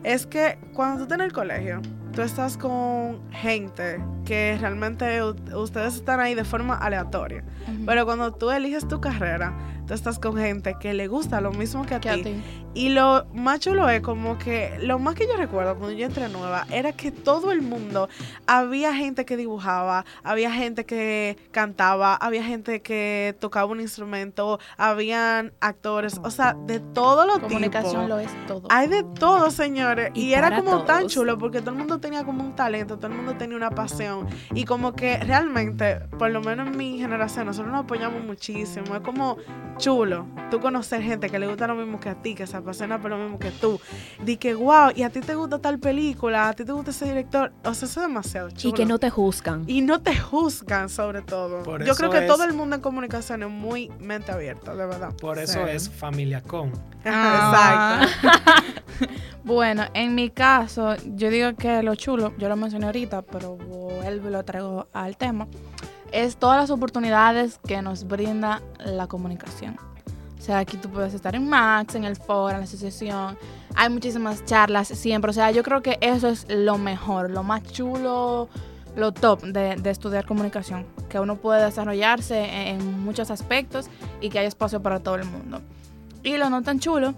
Speaker 5: es que cuando tú estás en el colegio, tú estás con gente que realmente ustedes están ahí de forma aleatoria. Pero cuando tú eliges tu carrera, tú estás con gente que le gusta lo mismo que a,
Speaker 3: Que a
Speaker 5: ti.
Speaker 3: ti.
Speaker 5: Y lo más chulo es como que lo más que yo recuerdo cuando yo entré nueva era que todo el mundo, había gente que dibujaba, había gente que cantaba, había gente que tocaba un instrumento, habían actores, o sea, de todos los
Speaker 3: Comunicación lo es todo.
Speaker 5: Hay de todo, señores. Y,
Speaker 6: Y
Speaker 5: era como tan
Speaker 6: todos.
Speaker 5: chulo porque todo el mundo tenía como un talento, todo el mundo tenía una pasión. Y como que realmente, por lo menos en mi generación, nosotros nos apoyamos muchísimo. Es como chulo tú conocer gente que le gusta lo mismo que a ti, que se apasiona por lo mismo que tú. Di que, wow, y a ti te gusta tal película, a ti te gusta ese director. O sea, eso es demasiado chulo.
Speaker 6: y que no te juzgan.
Speaker 5: Y no te juzgan, sobre todo.
Speaker 4: Por
Speaker 5: Yo creo que
Speaker 4: es-
Speaker 5: todo el mundo en comunicación es muy mente abierta, de verdad.
Speaker 4: Por eso
Speaker 5: Sí.
Speaker 4: es familia con.
Speaker 3: Ah.
Speaker 5: Exacto. [LAUGHS]
Speaker 3: Bueno, en mi caso, yo digo que lo chulo, yo lo mencioné ahorita, pero vuelvo y lo traigo al tema, es todas las oportunidades que nos brinda la comunicación. O sea, aquí tú puedes estar en Max, en el foro, en la asociación. Hay muchísimas charlas siempre. O sea, yo creo que eso es lo mejor, lo más chulo, lo top de, de estudiar comunicación. Que uno puede desarrollarse en, en muchos aspectos y que hay espacio para todo el mundo. Y lo no tan chulo,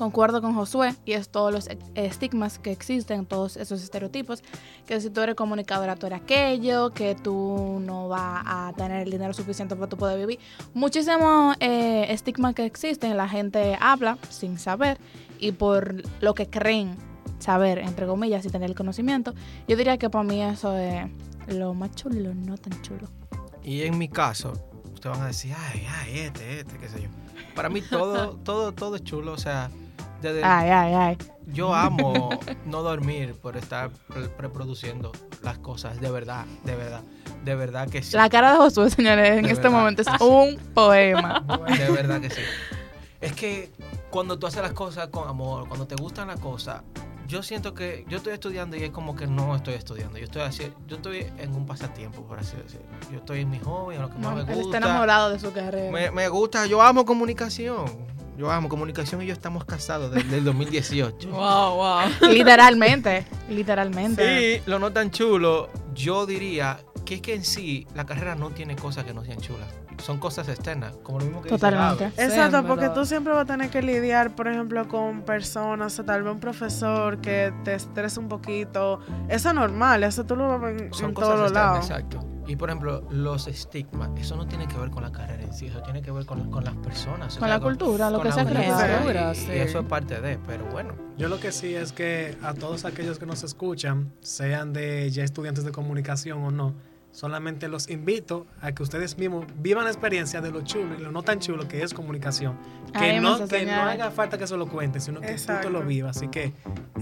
Speaker 3: concuerdo con Josué, y es todos los estigmas que existen, todos esos estereotipos, que si tú eres comunicadora, tú eres aquello, que tú no vas a tener el dinero suficiente para tú poder vivir. Muchísimos eh, estigmas que existen, la gente habla sin saber y por lo que creen saber, entre comillas, y tener el conocimiento. Yo diría que para mí eso es lo más chulo y lo no tan chulo.
Speaker 2: Y en mi caso, ustedes van a decir, ay, ay, este, este, qué sé yo. Para mí todo, [LAUGHS] todo, todo es chulo. O sea, desde,
Speaker 3: Ay, ay, ay.
Speaker 2: yo amo no dormir por estar reproduciendo las cosas, de verdad, de verdad, de verdad que sí.
Speaker 3: La cara de Josué, señores, en este momento es un poema.
Speaker 2: De verdad que sí. Es que cuando tú haces las cosas con amor, cuando te gustan las cosas, yo siento que yo estoy estudiando y es como que no estoy estudiando. Yo estoy así, yo estoy en un pasatiempo, por así decirlo. Yo estoy en mi hobby, en lo que más me
Speaker 3: él está
Speaker 2: gusta.
Speaker 3: enamorado de su carrera.
Speaker 2: Me, me gusta, yo amo comunicación. Yo amo comunicación y yo estamos casados desde el 2018.
Speaker 6: Wow, wow.
Speaker 3: Literalmente, literalmente.
Speaker 2: Y lo no tan chulo, yo diría que es que en sí la carrera no tiene cosas que no sean chulas. Son cosas externas, como lo mismo que
Speaker 3: Totalmente.
Speaker 5: Exacto,
Speaker 3: Sí,
Speaker 5: porque tú siempre vas a tener que lidiar, por ejemplo, con personas, o tal vez un profesor que te estresa un poquito. Eso es normal, eso tú lo vas a ver en,
Speaker 2: Son
Speaker 5: en
Speaker 2: cosas
Speaker 5: todos los
Speaker 2: externas,
Speaker 5: lados.
Speaker 2: exacto. Y por ejemplo, los estigmas, eso no tiene que ver con la carrera en sí, eso tiene que ver con, con las personas. o
Speaker 3: Con
Speaker 2: sea,
Speaker 3: la cultura, lo
Speaker 2: con
Speaker 3: que se ha
Speaker 2: cultura,
Speaker 3: creado.
Speaker 2: y-
Speaker 6: Sí.
Speaker 2: Y eso es parte de, pero bueno.
Speaker 4: Yo lo que sí es que a todos aquellos que nos escuchan, sean de ya estudiantes de comunicación o no, solamente los invito a que ustedes mismos vivan la experiencia de lo chulo y lo no tan chulo que es comunicación. Que,
Speaker 3: Ahí
Speaker 4: no, que no haga falta que se lo cuente, sino que tú
Speaker 5: Exacto.
Speaker 4: te lo vivas. Así que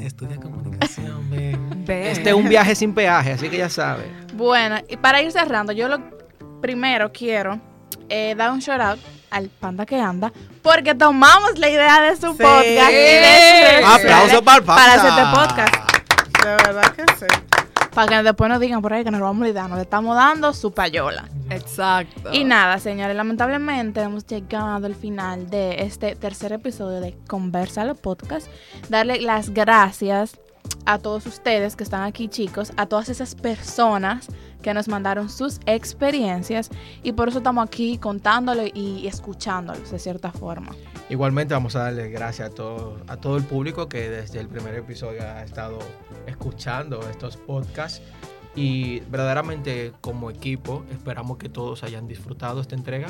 Speaker 4: estudia comunicación, ven.
Speaker 6: Ve.
Speaker 2: Este es un viaje sin peaje, así que ya sabes.
Speaker 3: Bueno, y para ir cerrando, yo lo primero quiero eh, dar un shout out al panda que anda, porque tomamos la idea de su
Speaker 5: Sí.
Speaker 3: podcast y de
Speaker 2: Aplauso para el panda.
Speaker 3: para hacer este podcast.
Speaker 5: De verdad que sí.
Speaker 3: Para que después nos digan por ahí que nos robamos la idea, nos le estamos dando su payola.
Speaker 6: Exacto.
Speaker 3: Y nada, señores, lamentablemente hemos llegado al final de este tercer episodio de Conversalo Podcast. Darle las gracias a todos ustedes que están aquí, chicos, a todas esas personas que nos mandaron sus experiencias y por eso estamos aquí contándolo y escuchándolos de cierta forma.
Speaker 2: Igualmente vamos a darle gracias a todo, a todo el público que desde el primer episodio ha estado escuchando estos podcasts y verdaderamente como equipo esperamos que todos hayan disfrutado esta entrega.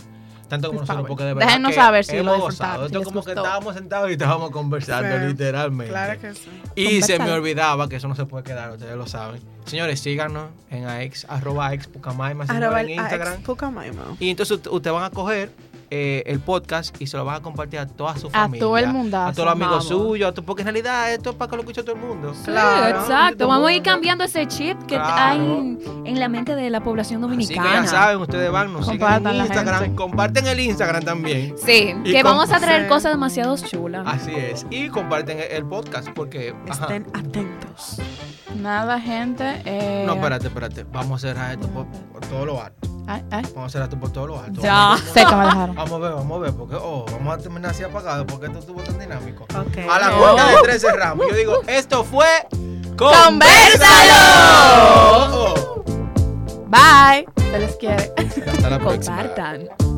Speaker 2: Tanto como
Speaker 3: Por
Speaker 2: nosotros,
Speaker 3: favor.
Speaker 2: porque de verdad
Speaker 3: Déjenos
Speaker 2: que
Speaker 3: saber si lo
Speaker 2: hemos
Speaker 3: disfrutaron,
Speaker 2: gozado.
Speaker 3: si
Speaker 2: Esto es
Speaker 3: les
Speaker 2: como que estábamos sentados y estábamos conversando
Speaker 5: Sí.
Speaker 2: literalmente.
Speaker 5: Claro que sí.
Speaker 2: Y se me olvidaba que eso no se puede quedar, ustedes lo saben. Señores, síganos en AX, arroba Pucamaima, señores,
Speaker 5: Arroba
Speaker 2: en Instagram.
Speaker 5: a Pucamaima.
Speaker 2: Y entonces ustedes van a coger eh, el podcast y se lo van a compartir a toda su
Speaker 3: A
Speaker 2: familia.
Speaker 3: todo el mundazo,
Speaker 2: A todos los amigos
Speaker 3: vamos.
Speaker 2: suyos, a porque en realidad esto es para que lo escuche todo el mundo.
Speaker 6: Sí,
Speaker 5: Claro.
Speaker 6: exacto. Vamos a ir cambiando ese chip que
Speaker 2: Claro.
Speaker 6: hay en, en la mente de la población
Speaker 2: Así
Speaker 6: dominicana.
Speaker 2: que ya saben, ustedes van, nos siguen
Speaker 3: Compartan
Speaker 2: en
Speaker 3: la
Speaker 2: Instagram,
Speaker 3: gente.
Speaker 2: comparten el Instagram también.
Speaker 6: Sí,
Speaker 2: Y
Speaker 6: que vamos a traer cosas demasiado chulas.
Speaker 2: Así es. Y comparten el, podcast porque... ajá.
Speaker 5: Estén atentos.
Speaker 3: Nada, gente. eh,
Speaker 2: No, espérate, espérate. Vamos a hacer esto por, por todo lo alto.
Speaker 3: Ay, ay,
Speaker 2: Vamos a hacer esto por todo lo alto.
Speaker 6: Ya.
Speaker 2: Vamos,
Speaker 3: sé que me dejaron.
Speaker 2: vamos a ver, vamos a ver, porque oh, vamos a terminar así apagado porque esto estuvo tan dinámico. A la cuenta de tres cerramos. Yo digo, [LAUGHS] esto fue.
Speaker 3: ¡Conversalo!
Speaker 2: Oh, oh.
Speaker 3: Bye. Se les quiere.
Speaker 2: Hasta la próxima.
Speaker 6: Compartan.